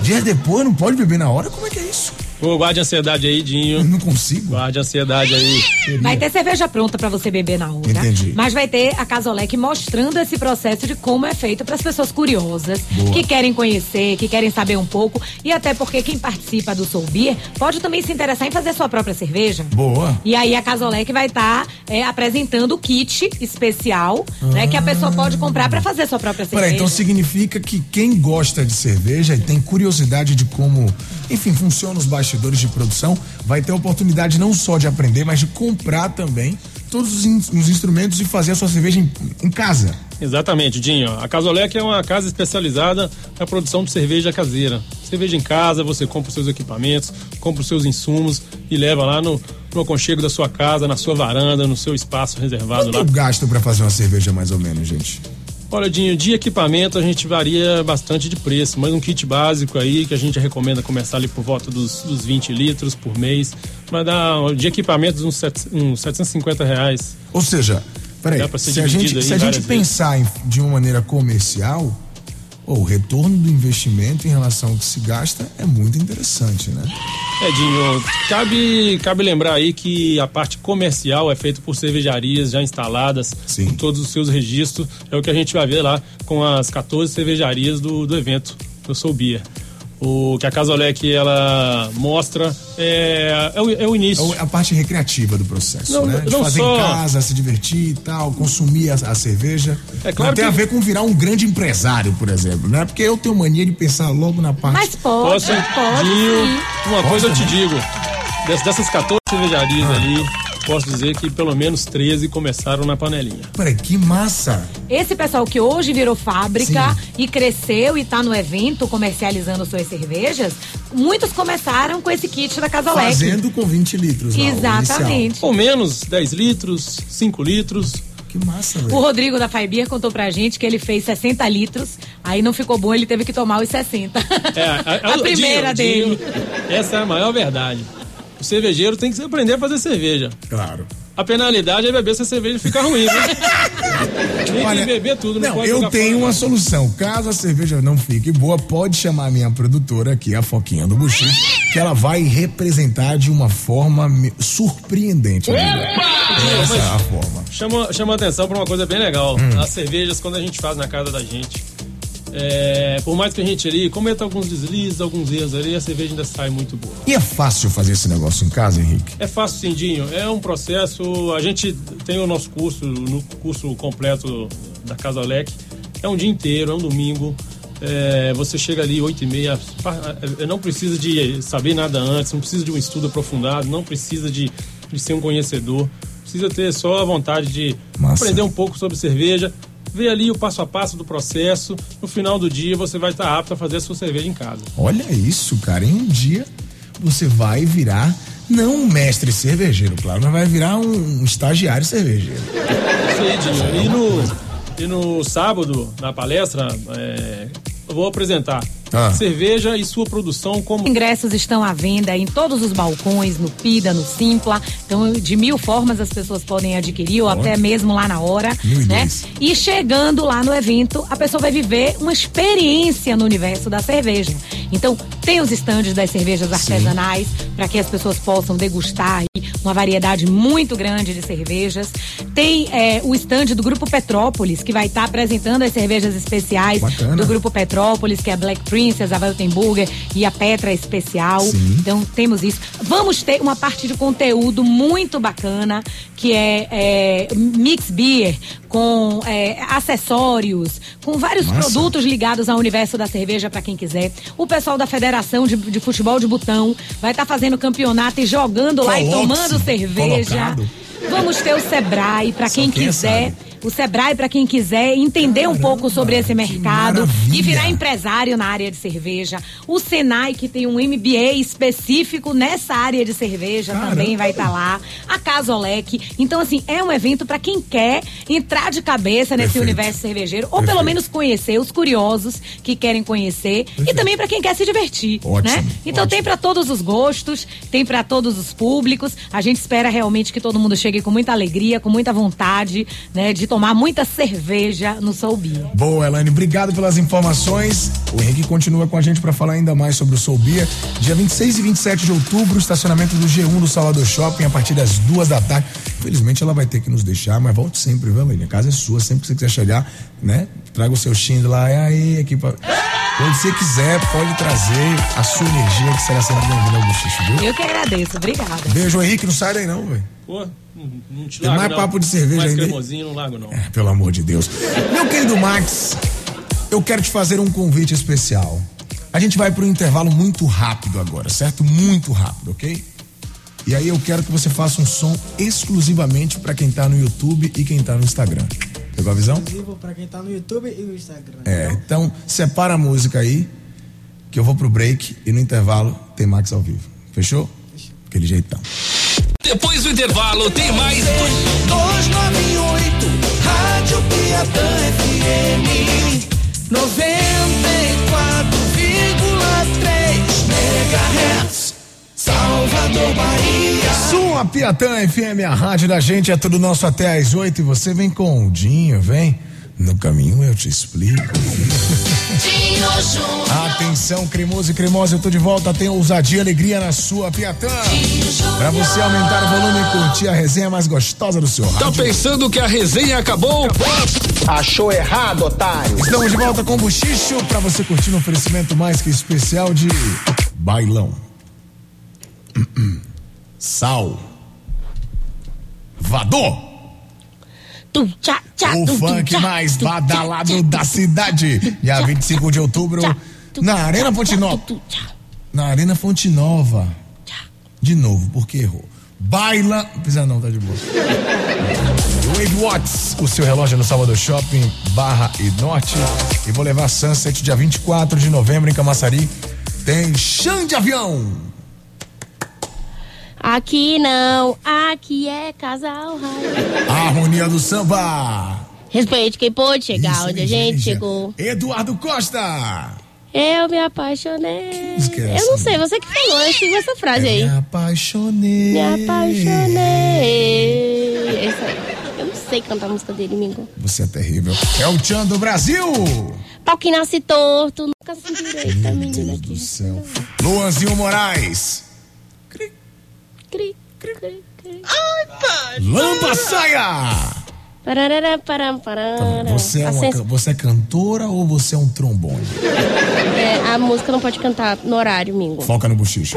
Dias depois não pode beber na hora? Como é que é isso? Pô, guarde a ansiedade aí, Dinho. não consigo. Guarde a ansiedade aí. Vai ter cerveja pronta pra você beber na hora. Entendi. Mas vai ter a Casolec mostrando esse processo de como é feito para as pessoas curiosas, Boa. que querem conhecer, que querem saber um pouco. E até porque quem participa do Soul Beer pode também se interessar em fazer sua própria cerveja. Boa. E aí a Casolec vai estar apresentando o kit especial, né, que a pessoa pode comprar para fazer sua própria cerveja. Peraí, então significa que quem gosta de cerveja e tem curiosidade de como, enfim, funcionam os bastidores de produção, vai ter a oportunidade não só de aprender, mas de comprar também todos os, in- os instrumentos e fazer a sua cerveja em, em casa. Exatamente, Dinho. A Casolec é uma casa especializada na produção de cerveja caseira. Cerveja em casa, você compra os seus equipamentos, compra os seus insumos e leva lá no, no aconchego da sua casa, na sua varanda, no seu espaço reservado Quanto lá. eu gasto pra fazer uma cerveja mais ou menos, gente? Olha, Dinho, de equipamento a gente varia bastante de preço, mas um kit básico aí que a gente recomenda começar ali por volta dos, dos 20 litros por mês, vai dar de equipamentos uns, sete- uns 750 reais. Ou seja, peraí, se a gente, se a gente pensar em- de uma maneira comercial, o retorno do investimento em relação ao que se gasta é muito interessante, né? É, Dinho, cabe, cabe lembrar aí que a parte comercial é feita por cervejarias já instaladas, com todos os seus registros. É o que a gente vai ver lá com as 14 cervejarias do, do evento do Soul Beer. O que a Casolec ela mostra é, é, o, é o início. É a parte recreativa do processo, Não, né? De não fazer só- em casa, se divertir e tal, consumir a, a cerveja. É claro não tem que- a ver com virar um grande empresário, por exemplo, né? Porque eu tenho mania de pensar logo na parte. Mas pode, Posso, pode. Sim. uma Pode coisa eu te também? digo. Des- Dessas 14 cervejarias Ah. ali, posso dizer que pelo menos 13 começaram na panelinha. Peraí, que massa! Esse pessoal que hoje virou fábrica e cresceu e tá no evento comercializando suas cervejas, muitos começaram com esse kit da Casolec. Fazendo com 20 litros Exatamente. Ou menos 10 litros, 5 litros. Que massa, O Rodrigo da Faibir contou pra gente que ele fez 60 litros, aí não ficou bom, ele teve que tomar os 60. É, A (laughs) primeira dele. Dinho, essa é a maior verdade. O cervejeiro tem que aprender a fazer cerveja. Claro. A penalidade é beber se a cerveja ficar ruim, né? (laughs) tem Olha, que beber tudo, não, Não, pode eu tenho fora. uma solução. Caso a cerveja não fique boa, pode chamar a minha produtora aqui, a Foquinha do Buxi, que ela vai representar de uma forma surpreendente. amiga. Essa é a forma. Chama, chama atenção pra uma coisa bem legal. Hum. As cervejas, quando a gente faz na casa da gente, é, por mais que a gente ali cometa alguns deslizes, alguns erros ali, a cerveja ainda sai muito boa. E é fácil fazer esse negócio em casa, Henrique? É fácil, sim, Dinho. É um processo. A gente tem o nosso curso, no curso completo da Casalec. É um dia inteiro, é um domingo. É, você chega ali 8 e meia, é, não precisa de saber nada antes, não precisa de um estudo aprofundado, não precisa de, de ser um conhecedor, precisa ter só a vontade de Massa. aprender um pouco sobre cerveja, ver ali o passo a passo do processo. No final do dia você vai estar apto a fazer a sua cerveja em casa. Olha isso, cara. Em um dia você vai virar, não um mestre cervejeiro, claro, mas vai virar um, estagiário cervejeiro. Dinho. E no, e no sábado, na palestra, é, eu vou apresentar Ah. cerveja e sua produção como. Ingressos estão à venda em todos os balcões, no PIDA, no Simpla. Então, de mil formas as pessoas podem adquirir, ou até mesmo lá na hora. Mil e né? E chegando lá no evento, a pessoa vai viver uma experiência no universo da cerveja. Então, tem os estandes das cervejas artesanais, para que as pessoas possam degustar uma variedade muito grande de cervejas. Tem é, o estande do Grupo Petrópolis, que vai estar apresentando as cervejas especiais Bacana. do Grupo Petrópolis, que é a Black Princess, a Weltenburger e a Petra Especial. Sim. Então temos isso. Vamos ter uma parte de conteúdo muito bacana, que é, é, mix beer, com é, acessórios, com vários Massa. produtos ligados ao universo da cerveja para quem quiser. O pessoal da Federação de, de Futebol de Botão vai estar fazendo campeonato e jogando lá e tomando cerveja. colocado. Vamos ter o Sebrae para quem quem quiser sabe. O Sebrae, para quem quiser entender um pouco sobre esse mercado e virar empresário na área de cerveja. O Senai, que tem um MBA específico nessa área de cerveja, também vai estar lá. A Casolec. Então, assim, é um evento para quem quer entrar de cabeça nesse Perfeito. universo cervejeiro, ou pelo menos conhecer os curiosos que querem conhecer, e também para quem quer se divertir, Ótimo, né? Então tem para todos os gostos, tem para todos os públicos. A gente espera realmente que todo mundo chegue com muita alegria, com muita vontade, né, de tomar muita cerveja no Soul Beer. Boa, Elaine, obrigado pelas informações. O Henrique continua com a gente para falar ainda mais sobre o Soul Beer. Dia 26 e 27 de outubro, estacionamento do G1 do Salvador Shopping a partir das duas da tarde. Infelizmente ela vai ter que nos deixar, mas volte sempre, viu, Elaine? A casa é sua, sempre que você quiser chegar, né? Traga o seu Shindo lá, e aí, aqui pra... Quando você quiser, pode trazer a sua energia, que será sempre bem-vinda ao Buchicho, viu? Eu que agradeço, obrigada. Beijo, Henrique, não sai daí não, velho. Não, te Tem largo, mais não. papo de cerveja mais ainda, cremosinho, não largo, não. É, pelo amor de Deus. Meu querido Max, eu quero te fazer um convite especial. A gente vai para um intervalo muito rápido agora, certo? Muito rápido, ok? E aí eu quero que você faça um som exclusivamente para quem tá no YouTube e quem tá no Instagram. Pegou a visão? Exclusivo pra quem tá no YouTube e no Instagram. É, então separa a música aí, que eu vou pro break e no intervalo tem Max ao vivo. Fechou? Aquele jeitão. Depois do intervalo, tem mais. 298 Rádio Piatã FM 94,3 MHz Salvador, Bahia Sua Piatã FM, a rádio da gente, é tudo nosso até às oito e você vem com o Dinho, vem. No caminho eu te explico. Atenção, cremoso e cremosa, eu tô de volta. Tem ousadia e alegria na sua Piatã. Pra você aumentar o volume e curtir a resenha mais gostosa do seu Tá rádio. pensando que a resenha acabou? Achou errado, otário. Estamos de volta com o Buchicho pra você curtir um oferecimento mais que especial de bailão. (clears throat) Sal. Vador. O funk mais badalado da cidade. Dia 25 de outubro, na Arena Fonte Nova. Na Arena Fonte Nova. De novo, porque errou. Baila. Precisa não, tá de boa. Wade Watts, o seu relógio no Salvador Shopping, Barra e Norte. E vou levar Sunset dia 24 de novembro em Camaçari. Tem chão de avião. Aqui não, aqui é casal raio. A harmonia do samba. Respeite quem pôde chegar onde a gente chegou. Eduardo Costa. Eu me apaixonei. música é Eu não sei, você que falou, eu sigo essa frase aí. Me apaixonei. Me apaixonei. É isso aí. Eu não sei cantar a música dele, Mingo. Você é terrível. É o Tchan do Brasil. Pau que nasce torto, nunca se direita, menina aqui. do céu. Luanzinho Moraes. Cri, cri, cri. Ai, pai. Lampa Saia. Parará, param, parará. Você é, uma, você é cantora ou você é um trombone? é, a música não pode cantar no horário, Mingo. Foca no bochicho.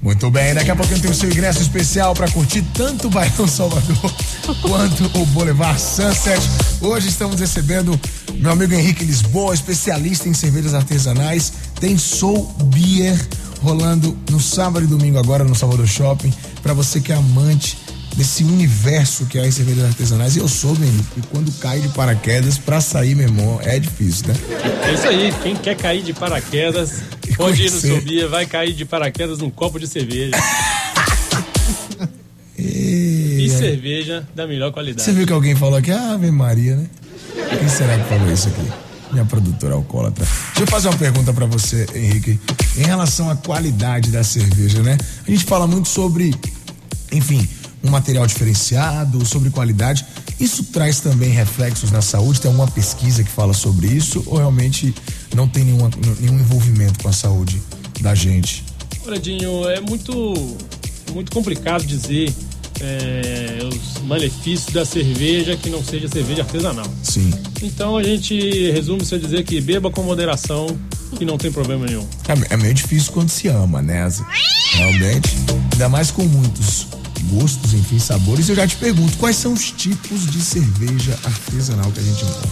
Muito bem, daqui a pouquinho tem o seu ingresso especial para curtir tanto o Bailão Salvador (laughs) quanto o Boulevard Sunset. Hoje estamos recebendo meu amigo Henrique Lisboa, especialista em cervejas artesanais. Tem Soul Beer rolando no sábado e domingo agora no Salvador Shopping. Para você que é amante desse universo que é as cervejas artesanais. E eu soube, Henrique, que quando cai de paraquedas, para sair, meu irmão, é difícil, né? É isso aí, quem quer cair de paraquedas, pode ir no. Sobia, vai cair de paraquedas num copo de cerveja. (laughs) E, cerveja da melhor qualidade. Você viu que alguém falou aqui, ah, Ave Maria, né? Quem será que falou isso aqui? Minha produtora alcoólatra. Deixa eu fazer uma pergunta pra você, Henrique. Em relação à qualidade da cerveja, né? A gente fala muito sobre, enfim, um material diferenciado, sobre qualidade. Isso traz também reflexos na saúde? Tem alguma pesquisa que fala sobre isso? Ou realmente não tem nenhuma, nenhum envolvimento com a saúde da gente? Olha, Dinho, é muito, muito complicado dizer é, os malefícios da cerveja que não seja cerveja artesanal. Sim. Então a gente resume-se a dizer que beba com moderação que não tem problema nenhum. É, é meio difícil quando se ama, né? Realmente. Ainda mais com muitos gostos, enfim, sabores. Eu já te pergunto, quais são os tipos de cerveja artesanal que a gente encontra?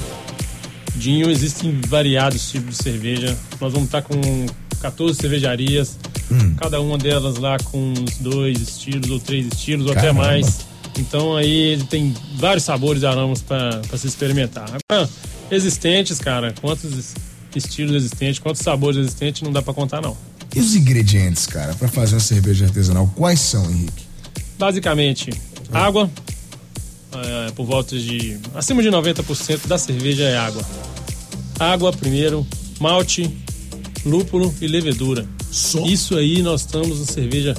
Dinho, existem variados tipos de cerveja. Nós vamos estar com 14 cervejarias Hum. Cada uma delas lá com uns dois estilos ou três estilos ou até mais. Então aí tem vários sabores e aromas para se experimentar. Agora, existentes, cara, quantos es- estilos existentes, quantos sabores existentes, não dá para contar não. E os ingredientes, cara, pra fazer uma cerveja artesanal, quais são, Henrique? Basicamente, água, é, por volta de. acima de 90% da cerveja é água. Água primeiro, malte, lúpulo e levedura. Isso aí nós estamos na cerveja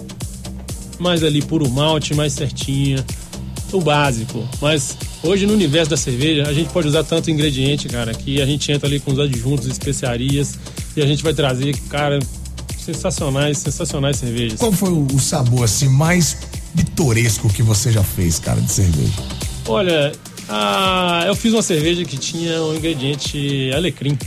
mais ali puro malte, mais certinha, o básico. Mas hoje no universo da cerveja a gente pode usar tanto ingrediente, cara, que a gente entra ali com os adjuntos, especiarias e a gente vai trazer, cara, sensacionais, sensacionais cervejas. Qual foi o, o sabor, assim, mais pitoresco que você já fez, cara, de cerveja? Olha, ah, eu fiz uma cerveja que tinha um ingrediente alecrim.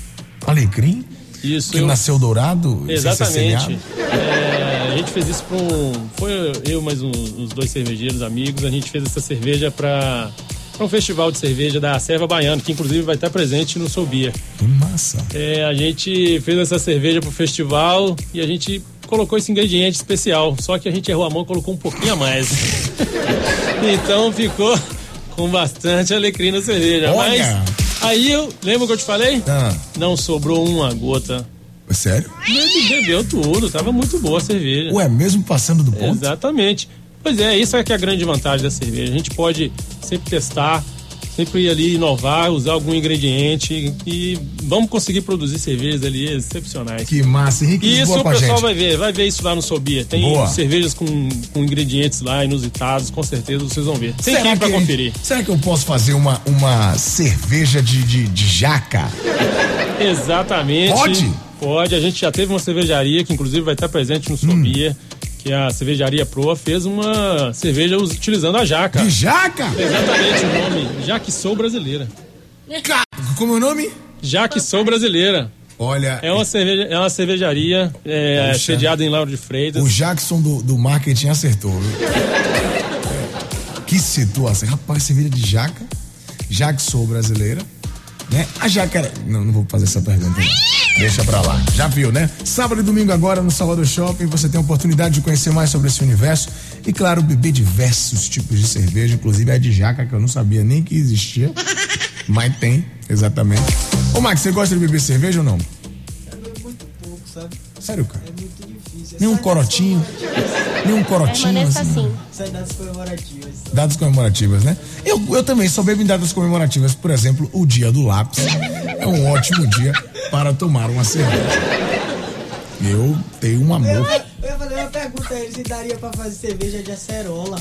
Alecrim? Isso. Que eu- nasceu dourado? ser Exatamente. É, a gente fez isso para um. Foi eu mais um- uns dois cervejeiros amigos. A gente fez essa cerveja para um festival de cerveja da Serva Baiana, que inclusive vai estar presente no Sobia. Que massa. É, a gente fez essa cerveja pro festival e a gente colocou esse ingrediente especial. Só que a gente errou a mão e colocou um pouquinho a mais. (laughs) então ficou com bastante alecrim na cerveja. Olha! Mas aí eu. Lembra que eu te falei? Ah. Não sobrou uma gota. Sério? Ele bebeu tudo, tava muito boa a cerveja. Ué, mesmo passando do ponto? Exatamente. Pois é, isso é que é a grande vantagem da cerveja. A gente pode sempre testar, sempre ir ali inovar, usar algum ingrediente e vamos conseguir produzir cervejas ali excepcionais. Que massa, Henrique E isso o pessoal gente. vai ver, vai ver isso lá no Sobia. Tem Boa. cervejas com, com ingredientes lá inusitados, com certeza vocês vão ver. Tem que ir conferir. será que eu posso fazer uma, uma cerveja de, de, de jaca? Exatamente. Pode? Pode. A gente já teve uma cervejaria que inclusive vai estar presente no Sobia, que é a cervejaria Proa fez uma cerveja utilizando a jaca. De jaca? Exatamente o nome. Jaque Sou Brasileira. Como é o nome? Jaque Sou Brasileira. Olha. É uma, cerveja, é uma cervejaria é, sediada em Lauro de Freitas. O Jackson do, do marketing acertou, viu? Que situação. Rapaz, cerveja de jaca. Jackson brasileira. Né? A jaca era... Não, não vou fazer essa pergunta. Não. Deixa pra lá. Já viu, né? Sábado e domingo agora no Salvador Shopping você tem a oportunidade de conhecer mais sobre esse universo e, claro, beber diversos tipos de cerveja, inclusive a de jaca, que eu não sabia nem que existia. (laughs) Mas tem, exatamente. Ô, Max, você gosta de beber cerveja ou não? pouco, sabe? Sério, cara? É muito difícil. Nem um corotinho? Nem um corotinho? Permaneça assim? assim. Sai das comemorativas. Datas comemorativas, né? Eu, eu também só bebo em datas comemorativas. Por exemplo, o dia do lápis. É um ótimo dia para tomar uma cerveja. Eu tenho um Eu, amor. eu ia fazer uma pergunta a ele se daria pra fazer cerveja de acerola.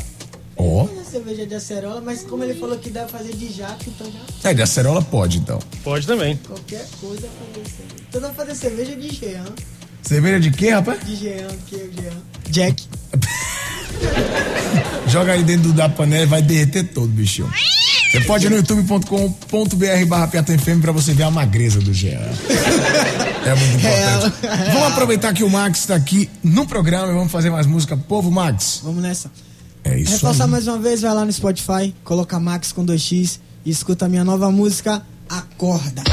Ó. Fazer cerveja de acerola, mas como ele falou que dá pra fazer de jaca, então já É, de acerola pode, então. Pode também. qualquer coisa fazer cerveja. Então dá pra fazer cerveja de Jean. Cerveja de quê, rapaz? De Jean, que é o Jean. Jack. (laughs) Joga aí dentro da panela e vai derreter todo, bichão. Você pode ir no youtube.com.br barra PTFM pra você ver a magreza do Jean. É muito importante. Vamos aproveitar que o Max tá aqui no programa e vamos fazer mais música. Povo, Max. Vamos nessa. É isso Reforçar aí. mais uma vez, vai lá no Spotify, coloca Max com 2x e escuta a minha nova música, Acorda.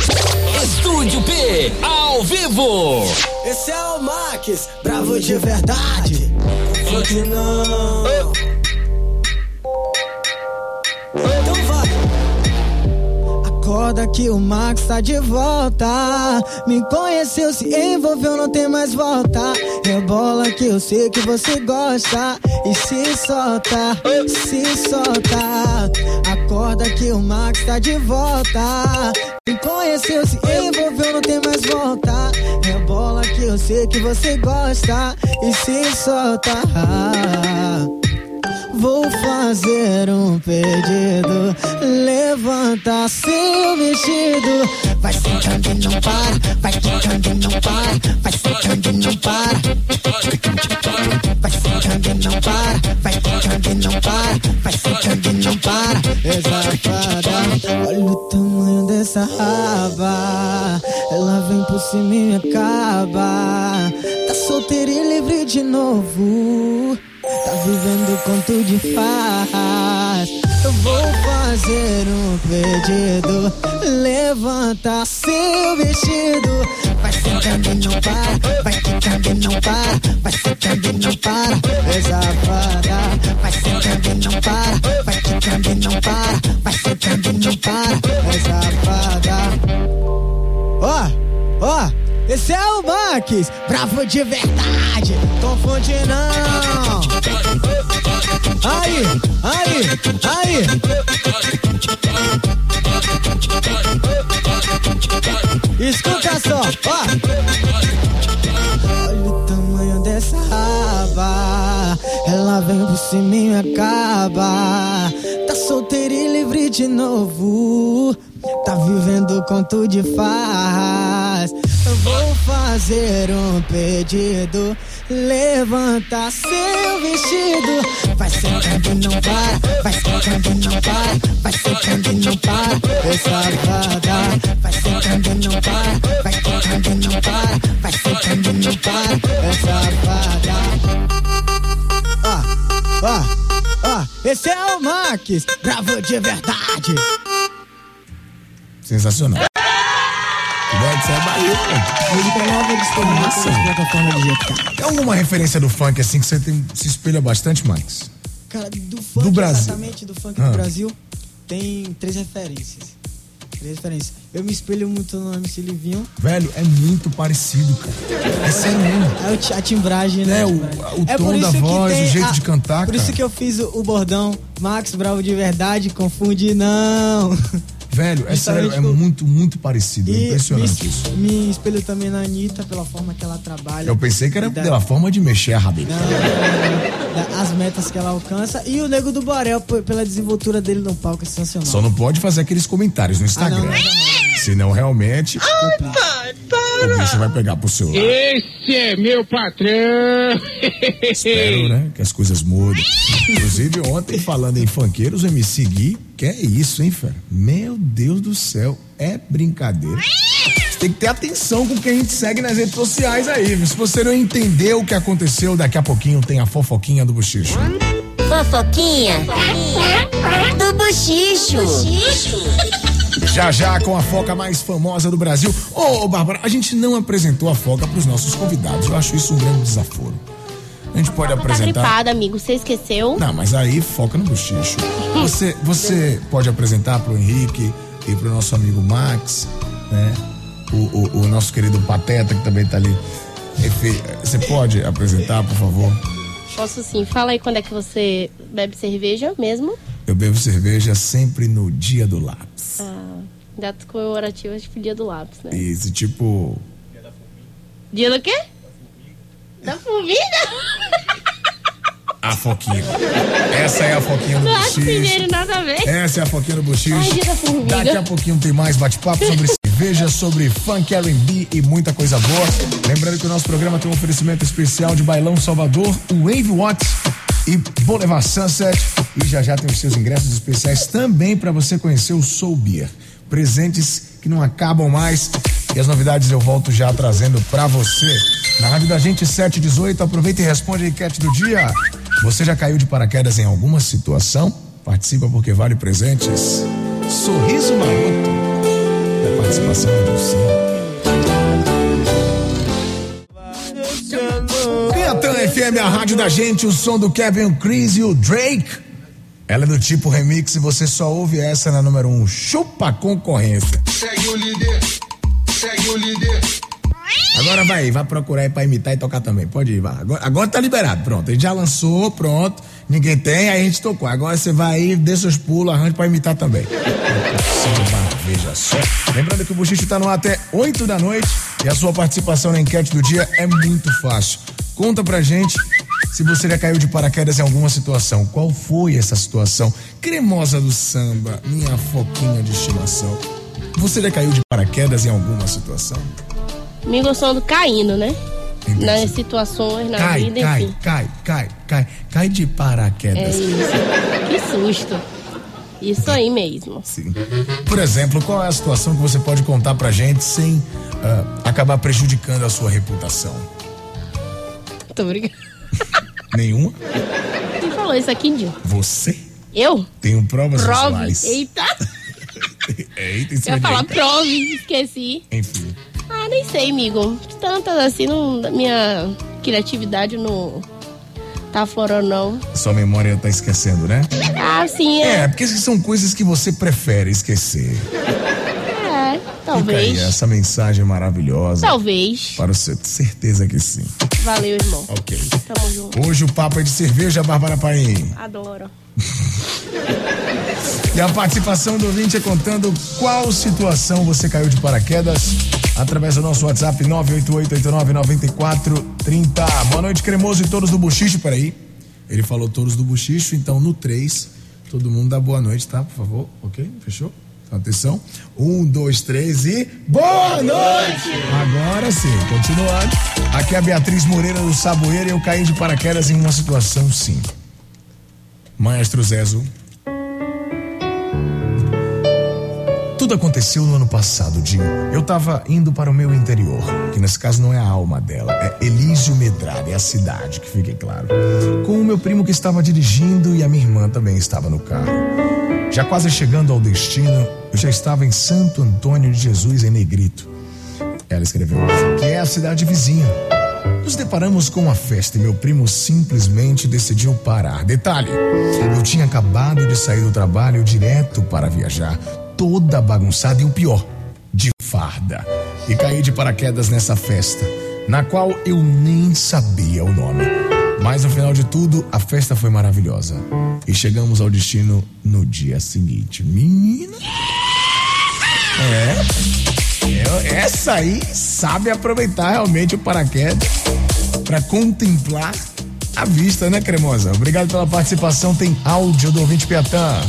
Estúdio P, ao vivo. Esse é o Max, bravo de verdade. Que não. Então Acorda que o Max tá de volta. Me conheceu, se envolveu, não tem mais volta. Rebola que eu sei que você gosta. E se solta, se solta. Acorda que o Max tá de volta. Me conheceu, se envolveu, não tem mais volta. Rebola que eu sei que você gosta. E se solta. Vou fazer um pedido. Levanta seu vestido. Vai sentando e não para. Vai quicando e não para. Vai sentando e não para. Vai sentando e não para. Vai quicando e não para. Vai sentando e não para. Olha o tamanho dessa raba. Ela vem por cima e acaba. Tá solteira e livre de novo. Tá vivendo conto de faz. Eu vou fazer um pedido. Levanta seu vestido. Vai sentando e não para, vai quicando e não para, vai sentando e não para, safada. Vai sentando não para, vai quicando e não para, vai sentando não para, safada. Ó, ó, esse é o Max, bravo de verdade, confunde não. Aí, aí, aí. Escuta só, ó. Olha o tamanho dessa raba. Ela vem por cima e acaba. Tá solteira e livre de novo. Tá vivendo conto de. Eu vou fazer um pedido. Levanta seu vestido. Vai sentando e não para. Vai sentando e não para. Vai sentando e não para. Ê, safada. Vai sentando e não para. Vai sentando e não para. Vai sentando e não para. Ê, safada. Ó, ó, ó. Esse é o Max. Bravo de verdade. Sensacional. Bahia. Música nova disponível nas plataformas digitais. Tem alguma referência do funk assim que você tem- se espelha bastante, Max? Cara, do funk, Do Brasil. exatamente do funk Ah. do Brasil, tem três referências. Três referências. Eu me espelho muito no MC Livinho. Velho, é muito parecido, cara. É sério mesmo. É a timbragem, né? É, o- timbragem. o tom por da isso voz, o jeito a- de cantar, Por isso cara. que eu fiz o, o bordão Max Bravo de verdade, confunde não. (laughs) Velho, é sério, é muito, muito parecido. É E impressionante me, isso. me espelho também na Anitta pela forma que ela trabalha. Eu pensei que era da- pela forma de mexer a rabeta. as metas que ela alcança. E o Nego do Borel, pela desenvoltura dele no palco, é sensacional. Só não pode fazer aqueles comentários no Instagram. Ah, não, não, não, Senão realmente o bicho vai pegar pro seu lado. Esse é meu patrão. Espero, né? Que as coisas mudem. Inclusive, ontem, falando em funkeiros, o MC Gui, que é isso, hein, fera? Meu Deus do céu, é brincadeira. Você tem que ter atenção com quem a gente segue nas redes sociais aí. Se você não entendeu o que aconteceu, daqui a pouquinho tem a fofoquinha do bochicho. Fofoquinha do bochicho. Já já com a foca mais famosa do Brasil. Ô, ô, Bárbara, a gente não apresentou a foca pros nossos convidados. Eu acho isso um grande desaforo. A gente pode Tá apresentar. gripada, amigo. Você esqueceu? Não, mas aí foca no bochicho. (laughs) Você, você pode apresentar pro Henrique e pro nosso amigo Max, né? O, o- o nosso querido Pateta, que também tá ali. Você pode apresentar, por favor? Posso sim. Fala aí quando é que você bebe cerveja mesmo. Eu bebo cerveja sempre no dia do lápis. Ah, datas comemorativas de dia do lápis, né? Isso, tipo. Dia do quê? Da formiga? A foquinha. Essa é a foquinha do Não acho mineiro nada a ver. Essa é a foquinha do bochicho. Ai, dia da formiga. Daqui a pouquinho tem mais bate-papo sobre (laughs) cerveja, sobre funk R&B e muita coisa boa. Lembrando que o nosso programa tem um oferecimento especial de Bailão Salvador, o Wave Watts e Boulevard Sunset. E já já tem os seus ingressos especiais também para você conhecer o Soul Beer. Presentes que não acabam mais. E as novidades eu volto já trazendo para você. Na rádio da gente 718, aproveita e responde a enquete do dia. Você já caiu de paraquedas em alguma situação? Participa porque vale presentes. Sorriso maroto. E a participação é do Sim. Piatã FM, a rádio da gente, o som do Kevin Chris e o Drake. Ela é do tipo remix e você só ouve essa na número 1. Um. Chupa a concorrência. Segue o líder, segue o líder. Agora vai, vai procurar aí pra imitar e tocar também. Pode ir, vai. Agora, agora tá liberado, pronto. A gente já lançou, pronto. Ninguém tem, aí a gente tocou. Agora você vai aí, dê seus pulos, arranje pra imitar também. Samba, Veja só. Lembrando que o Buchicho tá no ar até 8 da noite e a sua participação na enquete do dia é muito fácil. Conta pra gente se você já caiu de paraquedas em alguma situação. Qual foi essa situação? Cremosa do samba, minha foquinha de estimação. Você já caiu de paraquedas em alguma situação? Amigo, eu sou ando caindo, né? Nas situações, na cai, vida, cai, enfim. cai, cai, cai, cai de É paraquedas. isso. Que susto. Isso aí mesmo. Sim. Por exemplo, qual é a situação que você pode contar pra gente sem ah, acabar prejudicando a sua reputação? Tô brincando. Nenhuma? Quem falou isso aqui, Dio? Você? Eu? Tenho provas Prove. visuais. Eita, (laughs) Eita, em eu ia falar prove, esqueci. Enfim. Ah, nem sei, amigo. Tantas assim, não, minha criatividade não tá fora, não. Sua memória tá esquecendo, né? Ah, sim, É, é. porque são coisas que você prefere esquecer. É, Fica aí talvez. essa mensagem maravilhosa. Talvez. Para você, certeza que sim. Valeu, irmão. Ok. Tamo junto. Hoje o papo é de cerveja, Bárbara Paim. Adoro. E a participação do ouvinte é contando qual situação você caiu de paraquedas através do nosso WhatsApp 988899430. Boa noite, cremoso e todos do Buchicho. Peraí. Ele falou todos do Buchicho, então no 3, todo mundo dá boa noite, tá? Por favor. Ok? Fechou? Atenção. Um, dois, três e. Boa noite! Agora sim, continuando. Aqui é a Beatriz Moreira do Saboeiro e eu caí de paraquedas em uma situação sim. Maestro Zezo. Tudo aconteceu no ano passado, Dinho. Eu tava indo para o meu interior, que nesse caso não é a alma dela, é Elísio Medrado, é a cidade, que fique claro. Com o meu primo que estava dirigindo e a minha irmã também estava no carro. Já quase chegando ao destino, eu já estava em Santo Antônio de Jesus, em Negrito. Ela escreveu, que é a cidade vizinha. Nos deparamos com uma festa e meu primo simplesmente decidiu parar. Detalhe: eu tinha acabado de sair do trabalho direto para viajar, toda bagunçada e o pior, de farda. E caí de paraquedas nessa festa, na qual eu nem sabia o nome. Mas no final de tudo, a festa foi maravilhosa. E chegamos ao destino no dia seguinte. Menina! É. Eu- essa aí sabe aproveitar realmente o paraquedas para contemplar a vista, né, Cremosa? Obrigado pela participação. Tem áudio do ouvinte Piatã.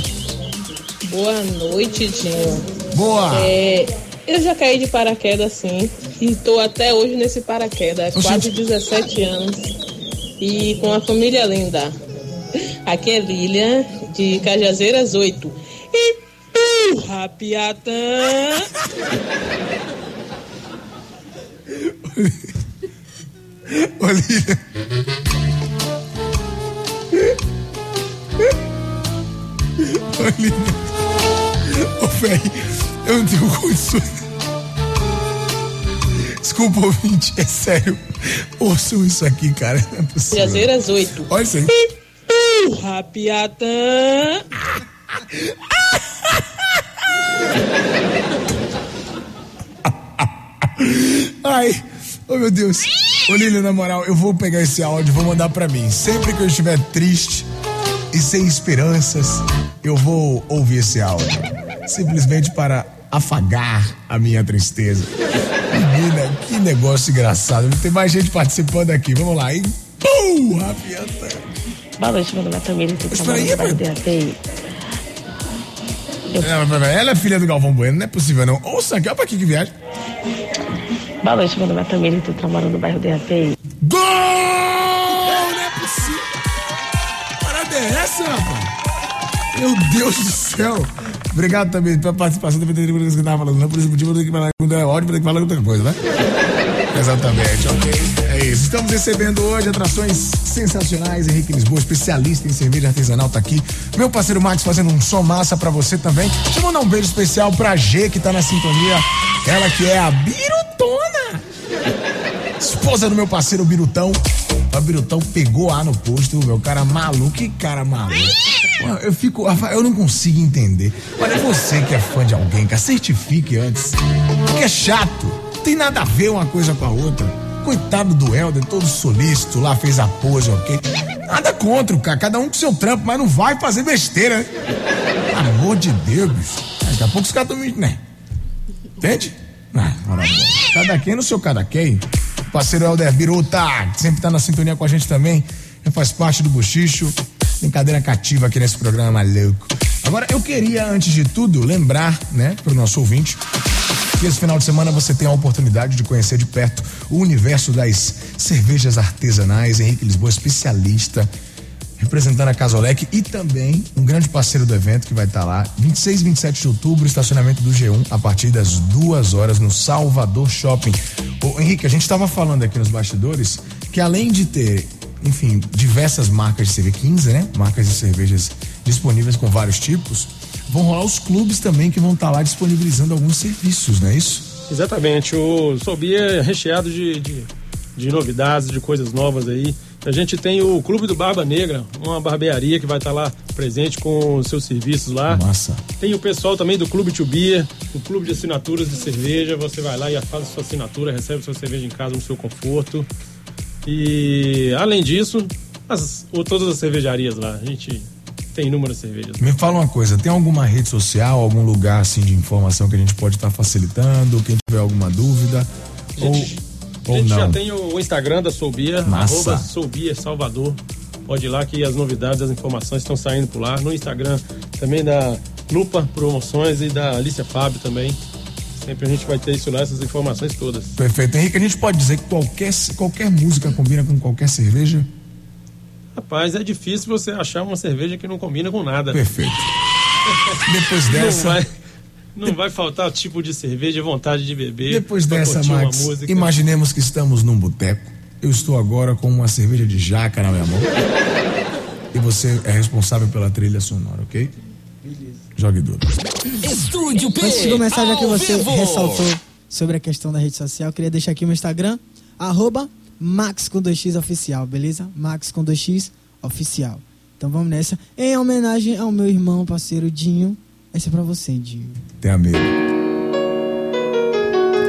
Boa noite, Dinho. Boa! É, eu já caí de paraquedas sim. E tô até hoje nesse paraquedas, há quase 17 anos. E com a família linda. Aqui é Lília, de Cajazeiras 8. Empurra, Piatã! Olívia. Olívia. Ô, véi, eu não tenho condições. Desculpa, ouvinte, é sério. Ouçam isso aqui, cara. Não é possível. Cajazeiras 8. Olha isso aí. Empurra, Piatã! Ai, oh meu Deus. Ô Lília, na moral, eu vou pegar esse áudio e vou mandar pra mim. Sempre que eu estiver triste e sem esperanças, eu vou ouvir esse áudio. Simplesmente para afagar a minha tristeza. Que negócio engraçado. Tem mais gente participando aqui. Vamos lá, hein? Pum, rapianta. Boa noite, meu nome é Tamir, bairro DAP. Ela, é filha do Galvão Bueno, não é possível não. Ouça aqui, olha pra aqui que viagem. Boa noite, meu nome é Tamir, tô trabalhando no bairro DAP. Gol! Não é possível. Que parada é essa, rapaz? Meu Deus do céu. Obrigado também pela participação. Também tem que eu tava falando. Não é por isso motivo, eu tenho que falar quando é ódio, tem que falar outra coisa, né? Exatamente, ok. É isso. Estamos recebendo hoje atrações sensacionais. Henrique Lisboa, especialista em cerveja artesanal, tá aqui. Meu parceiro Max fazendo um som massa pra você também. Deixa eu mandar um beijo especial pra G, que tá na sintonia. Ela que é a Birutona. Esposa do meu parceiro Birutão. O Birutão pegou A no posto, meu cara maluco. Que cara maluco. Eu fico. Eu não consigo entender. Olha, você que é fã de alguém, cara, certifique antes. Porque é chato. Tem nada a ver uma coisa com a outra. Coitado do Helder, todo solícito lá, fez a pose, ok? Nada contra o cara, cada um com seu trampo, mas não vai fazer besteira, né? Amor de Deus, bicho. Daqui a pouco os caras estão me. né? Entende? Ah. Cada quem no seu cada quem. Parceiro Helder Biruta, que sempre tá na sintonia com a gente também. Faz parte do Bochicho. Brincadeira cativa aqui nesse programa maluco. Agora, eu queria, antes de tudo, lembrar, né, pro nosso ouvinte, que esse final de semana você tem a oportunidade de conhecer de perto o universo das cervejas artesanais. Henrique Lisboa, especialista representando a Casolec e também um grande parceiro do evento que vai estar lá, 26 e 27 de outubro, estacionamento do G1, a partir das duas horas no Salvador Shopping. Ô, Henrique, a gente estava falando aqui nos bastidores que além de ter, enfim, diversas marcas de cerveja, 15, né? Marcas de cervejas disponíveis com vários tipos, vão rolar os clubes também que vão estar lá disponibilizando alguns serviços, não é isso? Exatamente. O Sobia é recheado de, de, de novidades, de coisas novas aí. A gente tem o Clube do Barba Negra, uma barbearia que vai estar lá presente com os seus serviços lá. Massa. Tem o pessoal também do Clube to Beer, o clube de assinaturas de cerveja. Você vai lá e faz a sua assinatura, recebe sua cerveja em casa no seu conforto. E além disso, as, todas as cervejarias lá. A gente tem inúmeras cervejas. Me fala uma coisa, tem alguma rede social, algum lugar assim de informação que a gente pode estar facilitando? Quem tiver alguma dúvida? ou, A ou gente já tem o Instagram da Soubia, arroba Soubia Salvador. Pode ir lá que as novidades, as informações estão saindo por lá. No Instagram também da Lupa Promoções e da Alicia Fábio também. Sempre a gente vai ter isso lá, essas informações todas. Perfeito. Henrique, a gente pode dizer que qualquer, qualquer música combina com qualquer cerveja? Rapaz, é difícil você achar uma cerveja que não combina com nada. Perfeito. (laughs) Depois dessa- Não vai, não vai faltar tipo de cerveja, vontade de beber. Depois dessa, Max, imaginemos que estamos num boteco. Eu estou agora com uma cerveja de jaca na minha mão. E você é responsável pela trilha sonora, ok? Beleza. Jogue duro. Estúdio P. Antes de começar, já que você vivo. ressaltou sobre a questão da rede social, eu queria deixar aqui o meu Instagram, arroba Max com 2x oficial, beleza? Max com 2x oficial. Então vamos nessa. Em homenagem ao meu irmão, parceiro Dinho. Essa é pra você, Dinho. Tenha medo.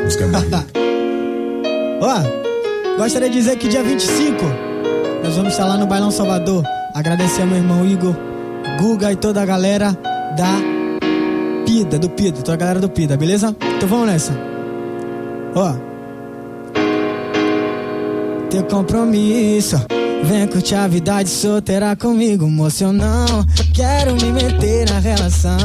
Música barriga. (laughs) Ó, gostaria de dizer que dia 25 nós vamos estar lá no Bailão Salvador. Agradecer ao meu irmão Igor, Guga e toda a galera da Pida, do Pida, toda a galera do Pida, beleza? Então vamos nessa. Ó. Teu compromisso. Vem curtir a vida de solteira comigo, moço. Eu não quero me meter na relação.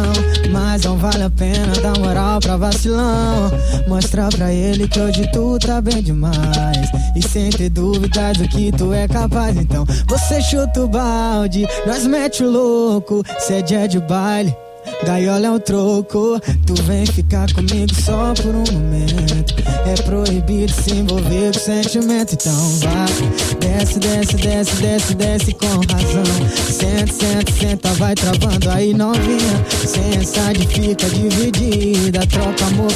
Mas não vale a pena dar moral pra vacilão. Mostrar pra ele que hoje tu tá bem demais. E sem ter dúvidas do que tu é capaz. Então você chuta o balde, nós mete o louco. Cê é dia de baile. Gaiola é o troco, tu vem ficar comigo só por um momento. É proibido se envolver com sentimento, então vai. Desce, desce, desce, desce, desce com razão. Senta, senta, senta, vai travando aí novinha. Sensa fica dividida, troca amor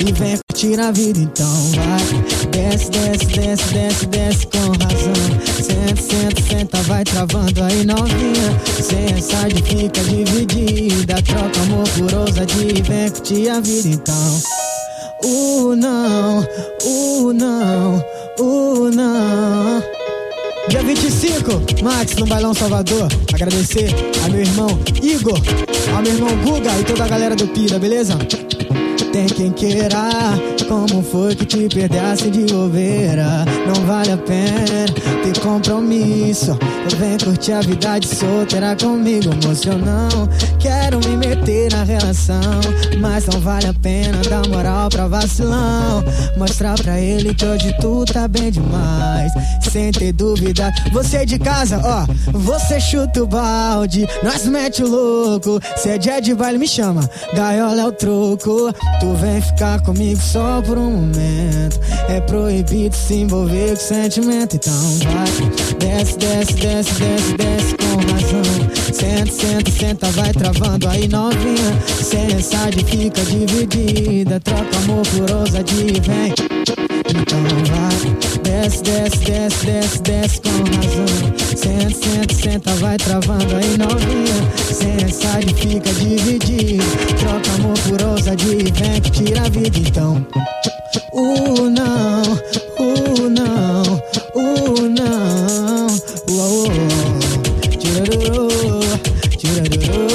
e vem curtir a vida, então vai. Desce, desce, desce, desce, desce com razão. Senta, senta, senta, vai travando aí novinha. Sensa fica dividida, troca amor por ousadia e vem curtir a vida, então. Uh, não, uh, não, uh, não. Dia 25, Max no Bailão Salvador. Agradecer a meu irmão Igor, ao meu irmão Guga e toda a galera do Pira, beleza? Tem quem queira, como foi que te perdesse de bobeira? Não vale a pena ter compromisso. Vem curtir a vida de solteira comigo, moço. Eu não quero me meter na relação, mas não vale a pena dar moral pra vacilão. Mostrar pra ele que hoje tu tá bem demais, sem ter dúvida. Você de casa, ó, você chuta o balde, nós mete o louco. Se é dia de baile, me chama, gaiola é o troco. Tu vem ficar comigo só por um momento. É proibido se envolver com sentimento, então vai. Desce, desce, desce, desce, desce com razão. Senta, senta, senta, vai travando aí novinha. Sensa fica dividida, troca amor por ousadia vem. Então vai, desce, desce, desce, desce, desce com razão. Senta, senta, senta, vai travando aí novinha. Sensa fica dividida, por ousadia e vem que tira a vida então. Uh, não, uh, não, uh, não. Uh, uh, tiraruru, tiraruru.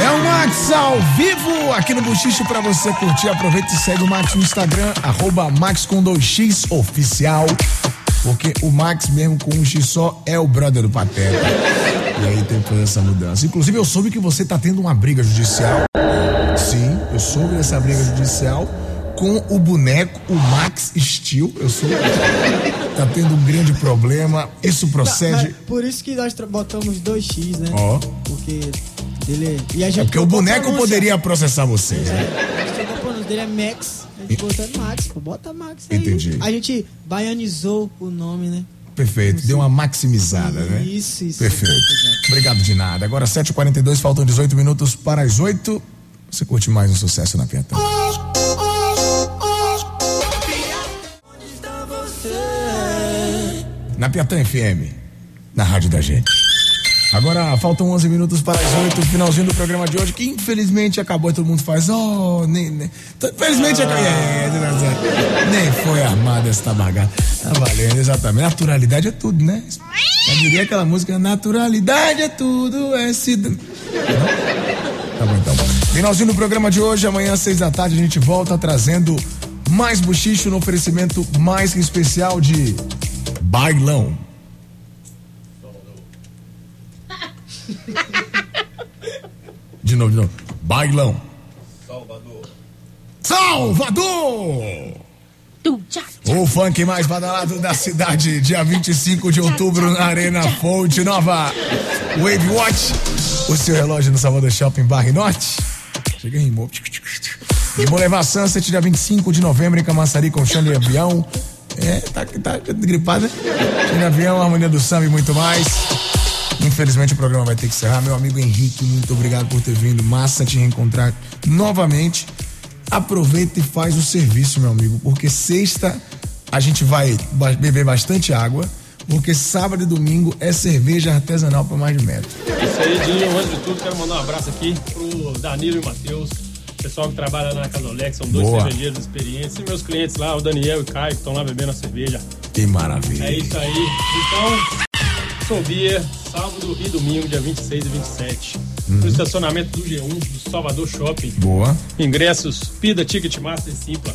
É o Max ao vivo aqui no Buchicho pra você curtir. Aproveita e segue o Max no Instagram, arroba Max com 2x oficial. Porque o Max, mesmo com um X só, é o brother do Pateta. E aí fazer essa mudança. Inclusive, eu soube que você tá tendo uma briga judicial. Sim, eu soube dessa briga judicial com o boneco, o Max Steel. Eu soube. Tá tendo um grande problema. Isso procede. Mas Por isso que nós botamos 2x, né? Ó. Porque ele. E a gente É porque o boneco poderia processar vocês. né? A gente trocou a pronúncia dele é Max. A gente botou Max, pô, bota Max aí. Entendi. A gente baianizou o nome, né? Perfeito, deu uma maximizada, né? Isso, isso. Perfeito. Obrigado de nada. Agora 7h42, faltam 18 minutos para as 8. Você curte mais um sucesso na Piatã. Na Piatã FM, na rádio da gente. Agora faltam 11 minutos para as 8, finalzinho do programa de hoje, que infelizmente acabou e todo mundo faz. Oh, nem. nem infelizmente acabou. É, é, nem foi armada essa bagaça. Tá valendo, exatamente. Naturalidade é tudo, né? Eu diria aquela música: Naturalidade é tudo, é cidadão. Tá bom, então. Finalzinho do programa de hoje, amanhã às seis da tarde a gente volta trazendo mais buchicho no oferecimento mais que especial de bailão. De novo, de novo. Bailão. Salvador. Salvador! O funk mais badalado da cidade, dia 25 de outubro na Arena Fonte Nova. Wave Watch, o seu relógio no Salvador Shopping Barre Norte. Chega em. E Boulevard Sunset, dia 25 de novembro em Camaçari com chão de avião. É, tá, tá gripada. Chão de avião, harmonia do samba e muito mais. Infelizmente o programa vai ter que encerrar. Meu amigo Henrique, muito obrigado por ter vindo. Massa te reencontrar novamente. Aproveita e faz o serviço, meu amigo, porque sexta a gente vai beber bastante água, porque sábado e domingo é cerveja artesanal para mais de metro. Isso aí, Dinho. Antes de tudo, quero mandar um abraço aqui pro Danilo e o Matheus. Pessoal que trabalha na Casolex, são dois Boa. cervejeiros experientes. E meus clientes lá, o Daniel e o Caio, que estão lá bebendo a cerveja. Que maravilha. É isso aí. Então, Sovia, sábado e domingo, dia 26 e 27. Uhum. No estacionamento do G1, do Salvador Shopping. Boa. Ingressos, Pida, Ticketmaster e Simpla.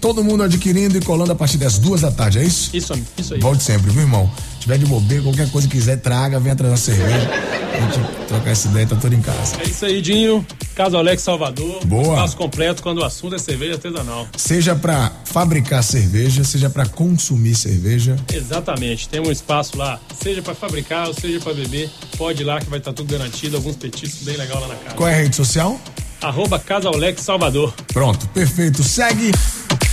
Todo mundo adquirindo e colando a partir das duas da tarde, é isso? Isso, isso aí. Volte sempre, viu, irmão? Se tiver de bobeira, qualquer coisa que quiser, traga, venha trazer uma cerveja. A gente trocar essa ideia, tá todo em casa. É isso aí, Dinho. Caso Alex Salvador. Boa. Espaço completo quando o assunto é cerveja artesanal. Seja para fabricar cerveja, seja para consumir cerveja. Exatamente. Tem um espaço lá, seja para fabricar ou seja para beber. Pode ir lá que vai estar tudo garantido. Alguns petiscos bem legal lá na casa. Qual é a rede social? Arroba Casa Alex Salvador. Pronto, perfeito. Segue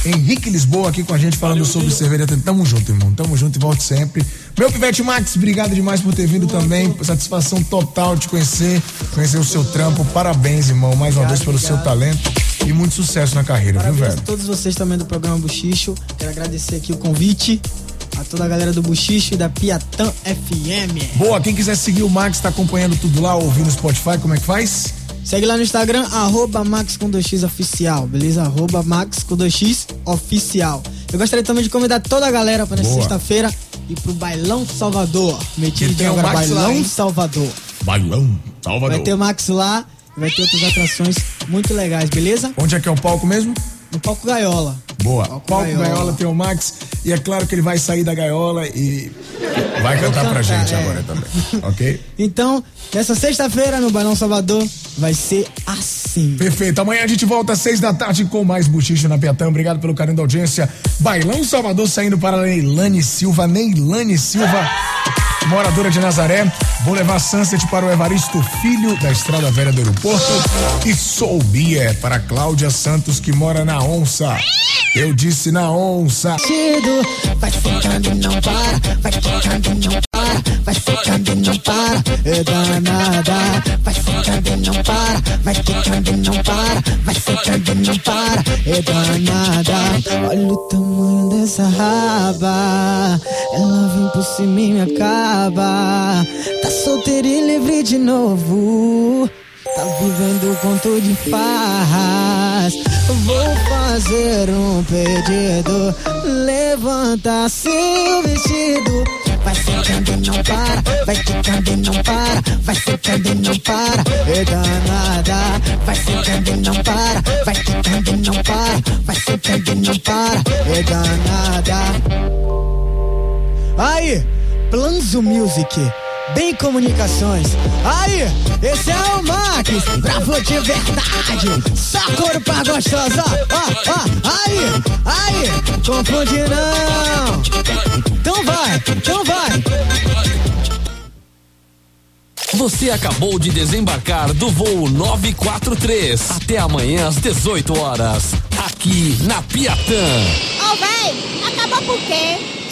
Henrique Lisboa aqui com a gente falando sobre cerveja. Tamo junto, irmão. Tamo junto e volte sempre. Meu Pivete Max, obrigado demais por ter vindo também. Satisfação total de te conhecer, conhecer o seu trampo. Parabéns, irmão, mais uma vez pelo seu talento e muito sucesso na carreira, viu, Parabéns velho? a todos vocês também do programa Buchicho. Quero agradecer aqui o convite a toda a galera do Buchicho e da Piatã FM. Boa, quem quiser seguir o Max, tá acompanhando tudo lá, ouvindo no Spotify, como é que faz? Segue lá no Instagram, arroba Max com 2x oficial, beleza? Arroba Max com 2x oficial. Eu gostaria também de convidar toda a galera para sexta-feira ir pro Bailão Salvador. Metido tem o agora, lá, Bailão hein? Salvador. Bailão, Salvador. Vai ter o Max lá e vai ter outras atrações muito legais, beleza? Onde é que é o palco mesmo? No Palco Gaiola. Boa. Palco, Gaiola. Gaiola. tem o Max e é claro que ele vai sair da gaiola e vai cantar pra cantar, gente é. agora também, ok? Então, nessa sexta-feira no Bailão Salvador vai ser assim. Perfeito. Amanhã a gente volta às seis da tarde com mais Buchicho na Piatã. Obrigado pelo carinho da audiência. Bailão Salvador saindo para Neilane Silva. Neilane Silva, moradora de Nazaré. Vou levar Sunset para o Evaristo Filho, da Estrada Velha do Aeroporto. E Sou Bia para Cláudia Santos, que mora na Onça. Eu disse na Onça. Vai ficando e não para, vai e para, vai ficando não para, é danada. Vai ficando não para, vai ficando não para, vai ficando não para, é danada. Olha o tamanho dessa raba, ela vem por cima e me acaba. Tá solteira e livre de novo. Tá vivendo um conto de farras. Vou fazer um pedido. Levanta seu vestido. Vai ficando e não para. Vai ficando e não para. Vai ficando e não para. É danada. Vai ficando e não para. Vai ficando e não para. Vai ficando e não para. É danada. Aí, Planzo Music. Bem Comunicações. Aí, esse é o Max, bravo de verdade. Só couro pra gostosa, ó, ó, ó. Aí, aí, confunde não. Então vai, então vai. Você acabou de desembarcar do voo 943. Até amanhã às 18 horas. Aqui na Piatã. Ô, véi, acabou por quê?